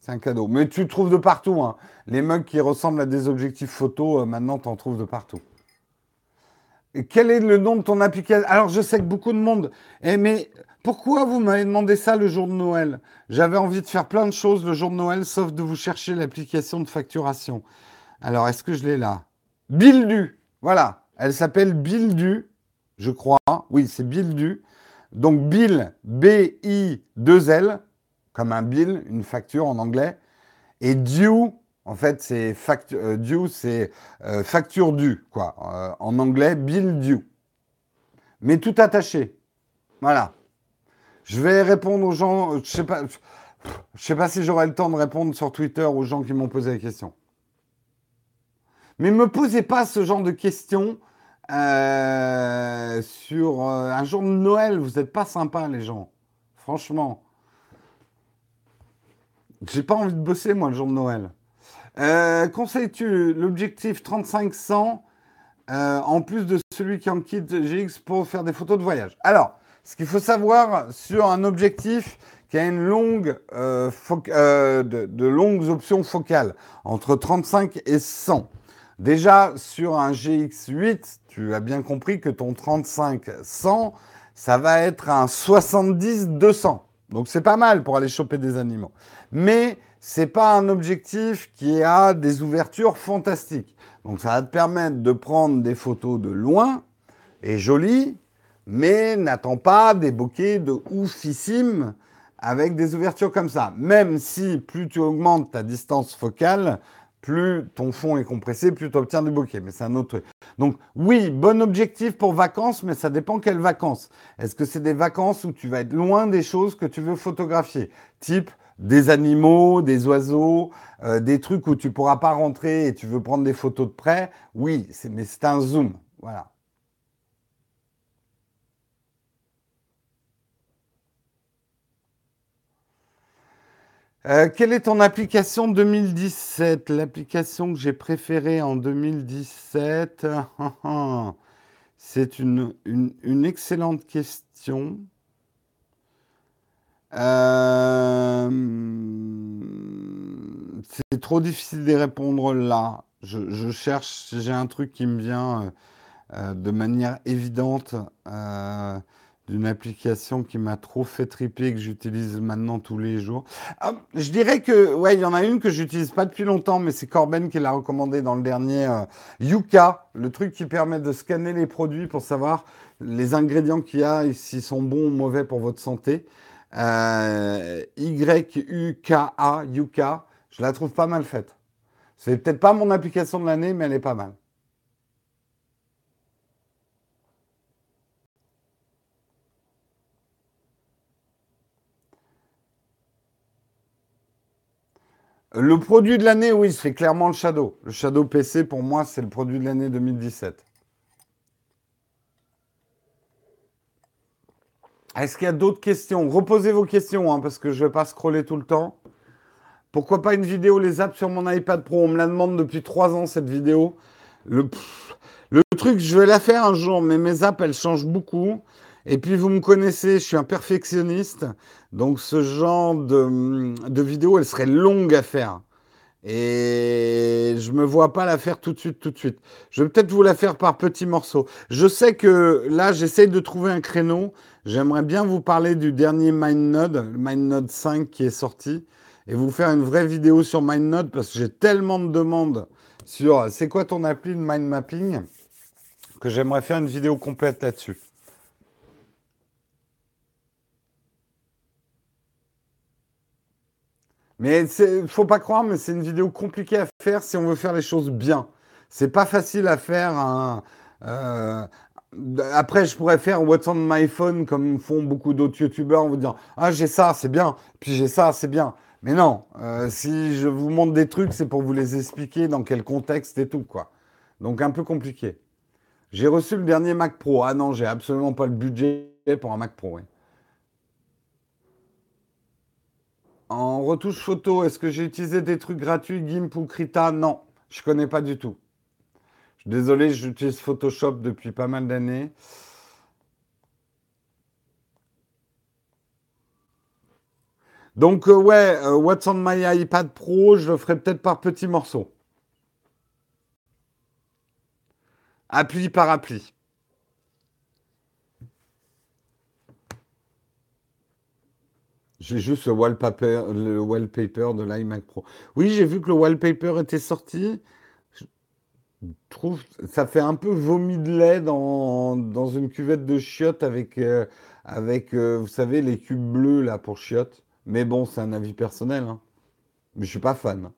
C'est un cadeau. Mais tu trouves de partout. Hein. Les mugs qui ressemblent à des objectifs photo, euh, maintenant, tu en trouves de partout. Quel est le nom de ton application? Alors, je sais que beaucoup de monde. Eh, mais pourquoi vous m'avez demandé ça le jour de Noël? J'avais envie de faire plein de choses le jour de Noël, sauf de vous chercher l'application de facturation. Alors, est-ce que je l'ai là? Bildu. Voilà. Elle s'appelle Bildu, je crois. Oui, c'est Bildu. Donc Bill, B-I-2-L, comme un bill, une facture en anglais. Et due, en fait, c'est facture, euh, euh, facture due, quoi. Euh, en anglais, bill due. Mais tout attaché. Voilà. Je vais répondre aux gens. Je sais sais pas si j'aurai le temps de répondre sur Twitter aux gens qui m'ont posé la question. Mais ne me posez pas ce genre de questions euh, sur euh, un jour de Noël. Vous n'êtes pas sympas, les gens. Franchement. J'ai pas envie de bosser, moi, le jour de Noël. Euh, Conseilles-tu l'objectif 3500 euh, en plus de celui qui en quitte GX pour faire des photos de voyage? Alors, ce qu'il faut savoir sur un objectif qui a une longue, euh, de, longues options focales, entre 35 et 100. Déjà, sur un GX8, tu as bien compris que ton 35-100, ça va être un 70-200. Donc c'est pas mal pour aller choper des animaux. Mais c'est pas un objectif qui a des ouvertures fantastiques. Donc ça va te permettre de prendre des photos de loin et jolies, mais n'attends pas des bokeh de oufissime avec des ouvertures comme ça. Même si plus tu augmentes ta distance focale, plus ton fond est compressé, plus tu obtiens du bokeh. Mais c'est un autre truc. Donc oui, bon objectif pour vacances, mais ça dépend quelles vacances. Est-ce que c'est des vacances où tu vas être loin des choses que tu veux photographier? Type des animaux, des oiseaux, euh, des trucs où tu pourras pas rentrer et tu veux prendre des photos de près, oui, mais c'est un zoom. Voilà. Euh, quelle est ton application 2017 L'application que j'ai préférée en 2017 C'est une, excellente question. Euh, c'est trop difficile de répondre là. Je, cherche, j'ai un truc qui me vient euh, de manière évidente d'une application qui m'a trop fait triper que j'utilise maintenant tous les jours. Ah, je dirais que, ouais, il y en a une que j'utilise pas depuis longtemps, mais c'est Corben qui l'a recommandé dans le dernier euh, Yuka, le truc qui permet de scanner les produits pour savoir les ingrédients qu'il y a, s'ils sont bons ou mauvais pour votre santé. Euh, Y-U-K-A, Yuka, je la trouve pas mal faite. C'est peut-être pas mon application de l'année, mais elle est pas mal. Le produit de l'année, oui, c'est clairement le Shadow. Le Shadow PC, pour moi, c'est le produit de l'année 2017. Est-ce qu'il y a d'autres questions? Reposez vos questions, hein, parce que je ne vais pas scroller tout le temps. Pourquoi pas une vidéo les apps sur mon iPad Pro? On me la demande depuis trois ans, cette vidéo. Le, le truc, je vais la faire un jour, mais mes apps, elles changent beaucoup. Et puis, vous me connaissez, je suis un perfectionniste. Donc, ce genre de, vidéo, elle serait longue à faire. Et je me vois pas la faire tout de suite, tout de suite. Je vais peut-être vous la faire par petits morceaux. Je sais que là, j'essaye de trouver un créneau. J'aimerais bien vous parler du dernier MindNode, le MindNode 5 qui est sorti, et vous faire une vraie vidéo sur MindNode parce que j'ai tellement de demandes sur c'est quoi ton appli de mind mapping que j'aimerais faire une vidéo complète là-dessus. Mais faut pas croire, mais c'est une vidéo compliquée à faire si on veut faire les choses bien. C'est pas facile à faire. Euh, après, je pourrais faire What's on my phone comme font beaucoup d'autres youtubeurs en vous disant Ah, j'ai ça, c'est bien. Puis j'ai ça, c'est bien. Mais non, euh, si je vous montre des trucs, c'est pour vous les expliquer dans quel contexte et tout, quoi. Donc un peu compliqué. J'ai reçu le dernier Mac Pro. Ah non, j'ai absolument pas le budget pour un Mac Pro. En retouche photo, est-ce que j'ai utilisé des trucs gratuits, GIMP ou Krita? Non, je ne connais pas du tout. Désolé, j'utilise Photoshop depuis pas mal d'années. Donc euh, ouais, euh, What's on my iPad Pro, je le ferai peut-être par petits morceaux. Appli par appli. J'ai juste le wallpaper, le wallpaper de l'iMac Pro. Oui, j'ai vu que le wallpaper était sorti. Je trouve ça fait un peu vomi de lait dans, dans une cuvette de chiottes avec, euh, avec euh, vous savez, les cubes bleus là pour chiottes. Mais bon, c'est un avis personnel. Hein. Mais je suis pas fan.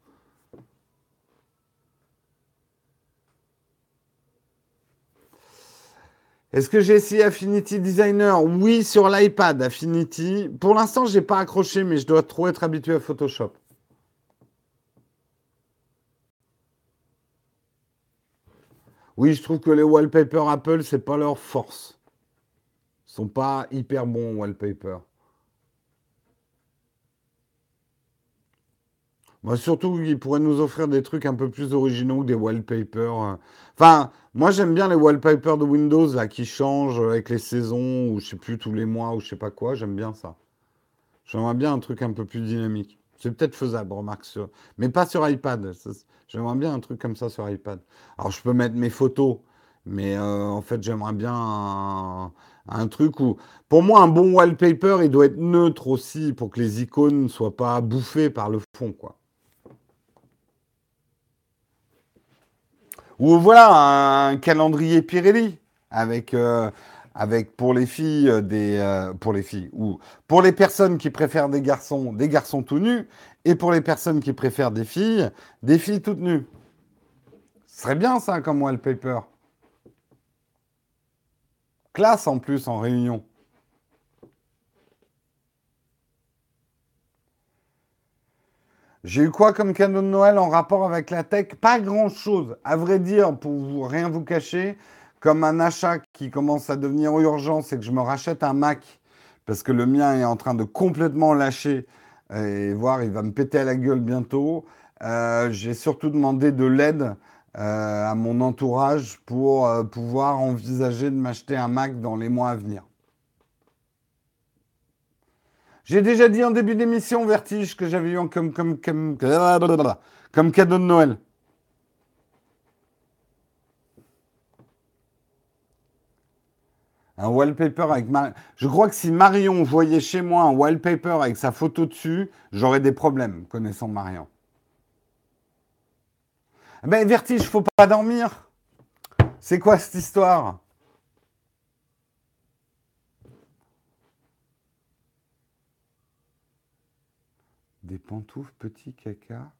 Est-ce que j'ai essayé Affinity Designer? Oui, sur l'iPad, Affinity. Pour l'instant, je n'ai pas accroché, mais je dois trop être habitué à Photoshop. Oui, je trouve que les wallpapers Apple, c'est pas leur force. Ils sont pas hyper bons wallpapers. Moi, surtout, ils pourraient nous offrir des trucs un peu plus originaux des wallpapers. Euh. Enfin, moi, j'aime bien les wallpapers de Windows qui changent avec les saisons, ou je sais plus, tous les mois, ou je sais pas quoi. J'aime bien ça. J'aimerais bien un truc un peu plus dynamique. C'est peut-être faisable, remarque, mais pas sur iPad. J'aimerais bien un truc comme ça sur iPad. Alors, je peux mettre mes photos, mais euh, en fait, j'aimerais bien un, truc où. Pour moi, un bon wallpaper, il doit être neutre aussi pour que les icônes ne soient pas bouffées par le fond, quoi. Ou voilà un calendrier Pirelli avec. Euh, pour les filles euh, des euh, pour les filles ou pour les personnes qui préfèrent des garçons des garçons tout nus et pour les personnes qui préfèrent des filles des filles toutes nues. Ce serait bien ça comme wallpaper. Classe en plus en réunion. J'ai eu quoi comme cadeau de Noël en rapport avec la tech? Pas grand-chose. À vrai dire, pour rien vous cacher, comme un achat qui commence à devenir urgent, c'est que je me rachète un Mac parce que le mien est en train de complètement lâcher et voir, il va me péter à la gueule bientôt. Euh, j'ai surtout demandé de l'aide euh, à mon entourage pour euh, pouvoir envisager de m'acheter un Mac dans les mois à venir. J'ai déjà dit en début d'émission, Vertige, que j'avais eu comme, comme, comme, comme cadeau de Noël. Un wallpaper avec Je crois que si Marion voyait chez moi un wallpaper avec sa photo dessus, j'aurais des problèmes, connaissant Marion. Ben, vertige, faut pas dormir. C'est quoi cette histoire? Des pantoufles, petit caca.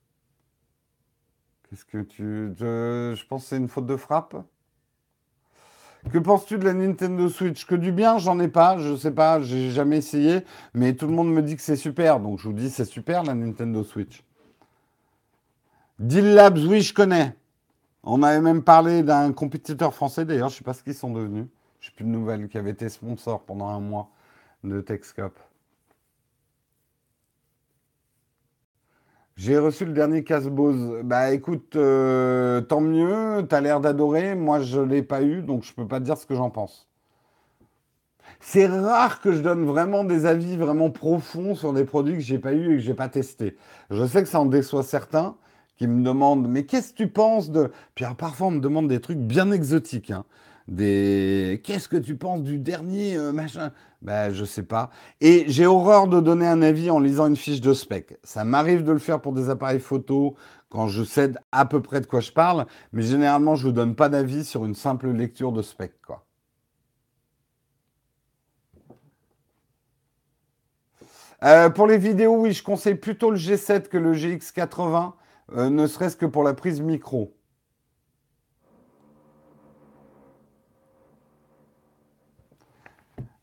Qu'est-ce que tu. je pense que c'est une faute de frappe. Que penses-tu de la Nintendo Switch? Que du bien, j'en ai pas, je sais pas, j'ai jamais essayé, mais tout le monde me dit que c'est super, donc je vous dis c'est super la Nintendo Switch. Deal Labs, oui, je connais. On avait même parlé d'un compétiteur français, d'ailleurs, je sais pas ce qu'ils sont devenus. Je n'ai plus de nouvelles, qui avait été sponsor pendant un mois de Techscope. J'ai reçu le dernier casse-bose. Bah écoute, euh, tant mieux, t'as l'air d'adorer. Moi, je ne l'ai pas eu, donc je ne peux pas te dire ce que j'en pense. C'est rare que je donne vraiment des avis vraiment profonds sur des produits que j'ai pas eu et que j'ai pas testé. Je sais que ça en déçoit certains qui me demandent mais qu'est-ce que tu penses de puis parfois on me demande des trucs bien exotiques hein des qu'est-ce que tu penses du dernier euh, machin? Ben je sais pas. Et j'ai horreur de donner un avis en lisant une fiche de spec. Ça m'arrive de le faire pour des appareils photo quand je sais à peu près de quoi je parle, mais généralement je ne donne pas d'avis sur une simple lecture de spec. Euh, pour les vidéos, oui, je conseille plutôt le G7 que le GX80, euh, ne serait-ce que pour la prise micro.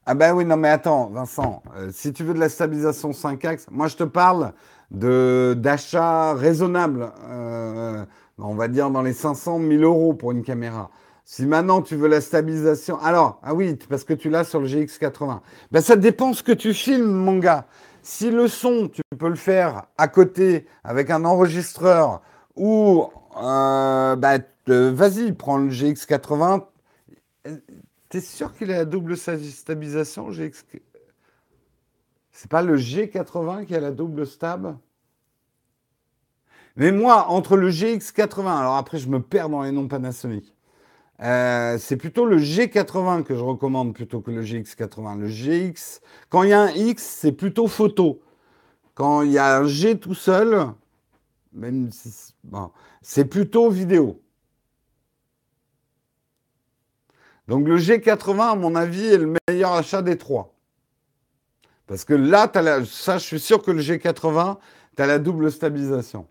Ah ben oui, non mais attends, Vincent, euh, si tu veux de la stabilisation 5 axes, moi je te parle de d'achat raisonnable, euh, on va dire dans les 500 1000 euros pour une caméra. Si maintenant tu veux la stabilisation, alors ah oui, parce que tu l'as sur le GX80, ben ça dépend ce que tu filmes, mon gars. Si le son, tu peux le faire à côté avec un enregistreur ou euh, bah, vas-y, prends le GX80 T'es sûr qu'il a la double stabilisation C'est pas le G80 qui a la double stab? Mais moi, entre le GX80, alors après je me perds dans les noms Panasonic, euh, c'est plutôt le G80 que je recommande plutôt que le GX80. Le GX, quand il y a un X, c'est plutôt photo. Quand il y a un G tout seul, même c'est plutôt vidéo. Donc le G80, à mon avis, est le meilleur achat des trois. Parce que là, ça, je suis sûr que le G80, tu as la double stabilisation.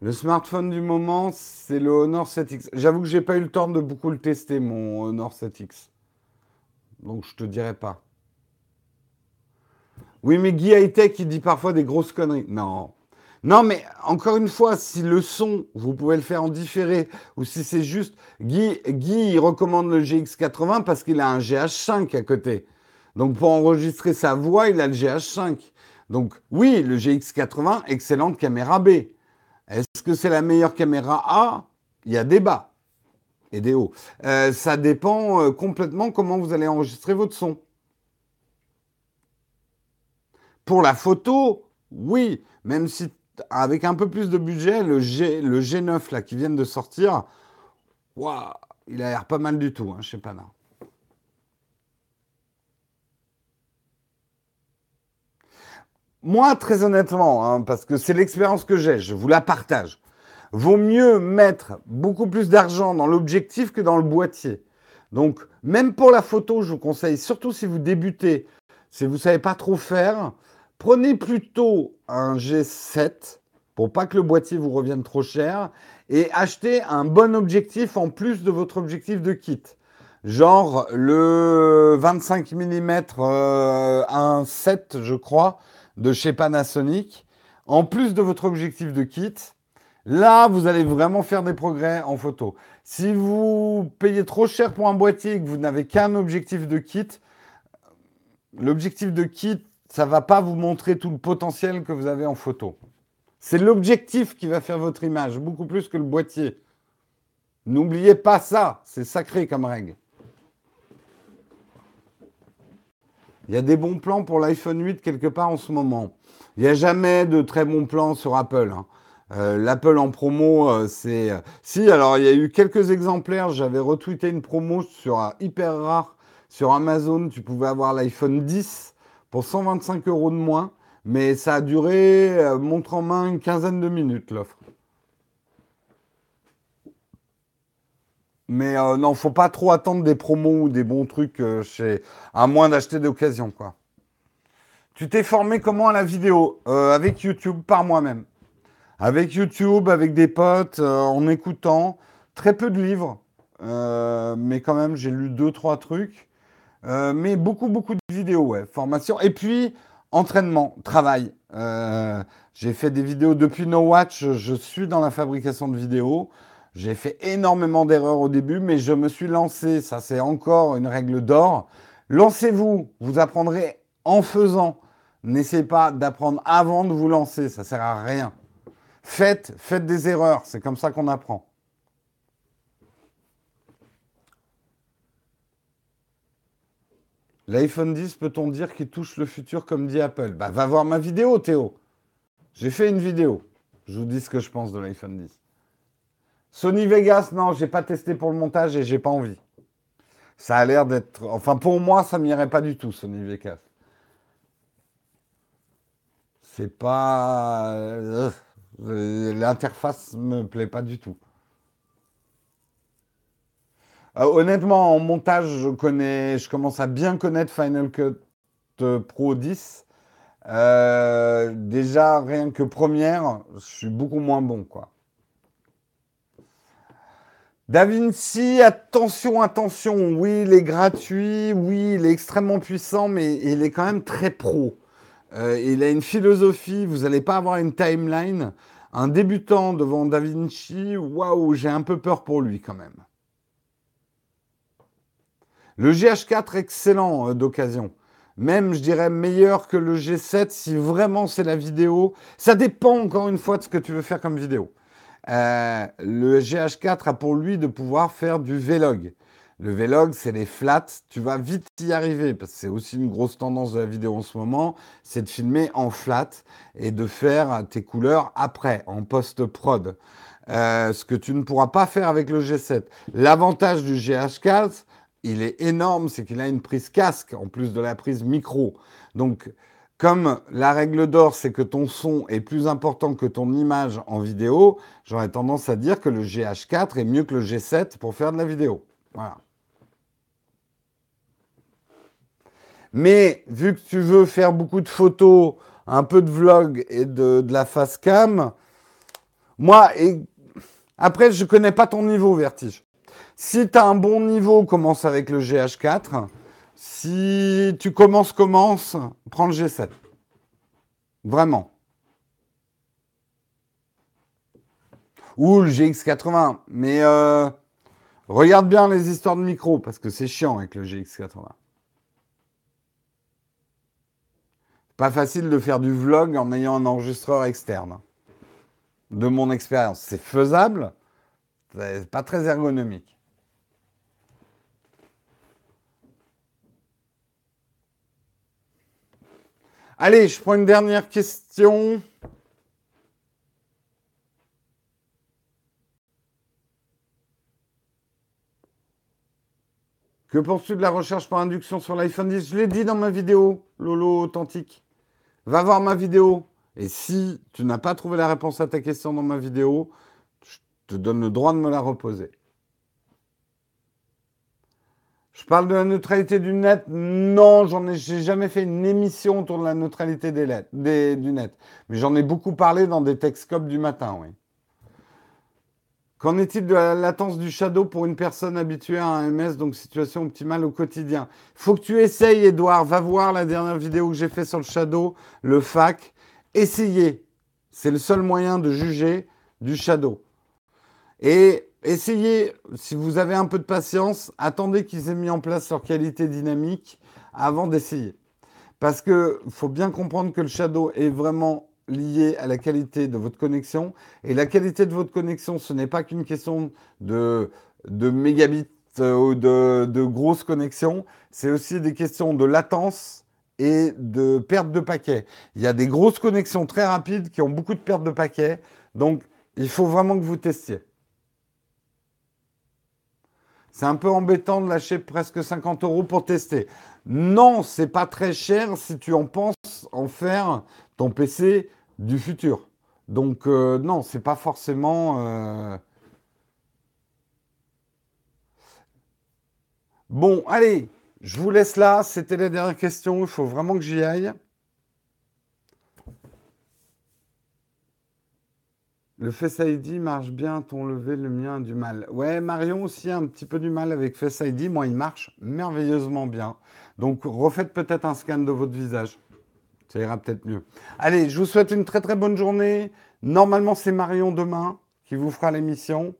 Le smartphone du moment, c'est le Honor 7X. J'avoue que j'ai pas eu le temps de beaucoup le tester, mon Honor 7X. Donc je te dirai pas. Oui, mais Guy Hightech, il dit parfois des grosses conneries. Non, non, mais encore une fois, si le son, vous pouvez le faire en différé, ou si c'est juste. Guy, recommande le GX80 parce qu'il a un GH5 à côté. Donc pour enregistrer sa voix, il a le GH5. Donc oui, le GX80, excellente caméra B. Est-ce que c'est la meilleure caméra A? Il y a débat. et des hauts. Euh, ça dépend euh, complètement comment vous allez enregistrer votre son. Pour la photo, oui, même si avec un peu plus de budget, le, G, le G9 là, qui vient de sortir, il a l'air pas mal du tout, hein, pas là. Moi, très honnêtement, hein, parce que c'est l'expérience que j'ai, je vous la partage. Vaut mieux mettre beaucoup plus d'argent dans l'objectif que dans le boîtier. Donc, même pour la photo, je vous conseille, surtout si vous débutez, si vous ne savez pas trop faire, prenez plutôt un G7 pour pas que le boîtier vous revienne trop cher et achetez un bon objectif en plus de votre objectif de kit. Genre le 25 mm euh, 1.7, je crois, de chez Panasonic, en plus de votre objectif de kit, là, vous allez vraiment faire des progrès en photo. Si vous payez trop cher pour un boîtier et que vous n'avez qu'un objectif de kit, l'objectif de kit, ça ne va pas vous montrer tout le potentiel que vous avez en photo. C'est l'objectif qui va faire votre image, beaucoup plus que le boîtier. N'oubliez pas ça, c'est sacré comme règle. Il y a des bons plans pour l'iPhone 8 quelque part en ce moment. Il n'y a jamais de très bons plans sur Apple. Hein. Euh, L'Apple en promo, euh, c'est... Euh, si, alors il y a eu quelques exemplaires. J'avais retweeté une promo sur hyper rare sur Amazon. Tu pouvais avoir l'iPhone 10 pour 125 euros de moins. Mais ça a duré, montre en main, une quinzaine de minutes l'offre. Mais euh, non, faut pas trop attendre des promos ou des bons trucs euh, chez, à moins d'acheter d'occasion, quoi. Tu t'es formé comment à la vidéo? Euh, Avec YouTube, par moi-même. Avec YouTube, avec des potes, en écoutant. Très peu de livres, mais quand même, j'ai lu deux, trois trucs. Mais beaucoup, beaucoup de vidéos, ouais. Formation. Et puis, entraînement, travail. j'ai fait des vidéos depuis No Watch. Je suis dans la fabrication de vidéos. J'ai fait énormément d'erreurs au début, mais je me suis lancé. Ça, c'est encore une règle d'or. Lancez-vous. Vous apprendrez en faisant. N'essayez pas d'apprendre avant de vous lancer. Ça sert à rien. Faites, faites des erreurs. C'est comme ça qu'on apprend. L'iPhone 10, peut-on dire qu'il touche le futur comme dit Apple? Bah, va voir ma vidéo, Théo. J'ai fait une vidéo. Je vous dis ce que je pense de l'iPhone 10. Sony Vegas, non, j'ai pas testé pour le montage et j'ai pas envie. Ça a l'air d'être. Enfin, pour moi, ça m'irait pas du tout, Sony Vegas. C'est pas. Euh, l'interface me plaît pas du tout. Euh, honnêtement, en montage, je connais, je commence à bien connaître Final Cut Pro 10. Euh, déjà, rien que première, je suis beaucoup moins bon, quoi. Da Vinci, attention, attention, oui, il est gratuit, oui, il est extrêmement puissant, mais il est quand même très pro. Euh, il a une philosophie, vous n'allez pas avoir une timeline. Un débutant devant Da Vinci, waouh, j'ai un peu peur pour lui quand même. Le GH4, excellent euh, d'occasion. Même, je dirais, meilleur que le G7 si vraiment c'est la vidéo. Ça dépend encore une fois de ce que tu veux faire comme vidéo. Euh, le GH4 a pour lui de pouvoir faire du Vlog. Le Vlog, c'est les flats. Tu vas vite y arriver parce que c'est aussi une grosse tendance de la vidéo en ce moment. C'est de filmer en flat et de faire tes couleurs après, en post-prod. Euh, ce que tu ne pourras pas faire avec le G7. L'avantage du GH4, il est énorme, c'est qu'il a une prise casque en plus de la prise micro. Donc, comme la règle d'or, c'est que ton son est plus important que ton image en vidéo, j'aurais tendance à dire que le GH4 est mieux que le G7 pour faire de la vidéo. Voilà. Mais vu que tu veux faire beaucoup de photos, un peu de vlog et de, la face cam, moi, après, je ne connais pas ton niveau, Vertige. Si tu as un bon niveau, commence avec le GH4. Si tu commences, commence, prends le G7. Vraiment. Ou le GX80. Mais euh, regarde bien les histoires de micro, parce que c'est chiant avec le GX80. Pas facile de faire du vlog en ayant un enregistreur externe. De mon expérience. C'est faisable, c'est pas très ergonomique. Allez, je prends une dernière question. Que penses-tu de la recherche par induction sur l'iPhone 10 Je l'ai dit dans ma vidéo, Lolo Authentique. Va voir ma vidéo. Et si tu n'as pas trouvé la réponse à ta question dans ma vidéo, je te donne le droit de me la reposer. Je parle de la neutralité du net. Non, j'en ai, jamais fait une émission autour de la neutralité des, du net. Mais j'en ai beaucoup parlé dans des Texcopes du matin, oui. Qu'en est-il de la latence du shadow pour une personne habituée à un MS, donc situation optimale au quotidien? Faut que tu essayes, Edouard. Va voir la dernière vidéo que j'ai fait sur le shadow, le FAC. Essayez. C'est le seul moyen de juger du shadow. Et essayez, si vous avez un peu de patience, attendez qu'ils aient mis en place leur qualité dynamique avant d'essayer. Parce qu'il faut bien comprendre que le shadow est vraiment lié à la qualité de votre connexion. Et la qualité de votre connexion, ce n'est pas qu'une question de, de mégabits euh, ou de, de grosses connexions, c'est aussi des questions de latence et de perte de paquets. Il y a des grosses connexions très rapides qui ont beaucoup de pertes de paquets. Donc, il faut vraiment que vous testiez. C'est un peu embêtant de lâcher presque 50 euros pour tester. Non, c'est pas très cher si tu en penses en faire ton PC du futur. Donc euh, non, c'est pas forcément. Euh, bon, allez, je vous laisse là. C'était la dernière question. Il faut vraiment que j'y aille. Le Face ID marche bien, ton levé, le mien du mal. Ouais, Marion aussi a un petit peu du mal avec Face ID. Moi, il marche merveilleusement bien. Donc, refaites peut-être un scan de votre visage. Ça ira peut-être mieux. Allez, je vous souhaite une très très bonne journée. Normalement, c'est Marion demain qui vous fera l'émission.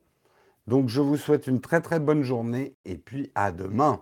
Donc, je vous souhaite une très très bonne journée et puis à demain.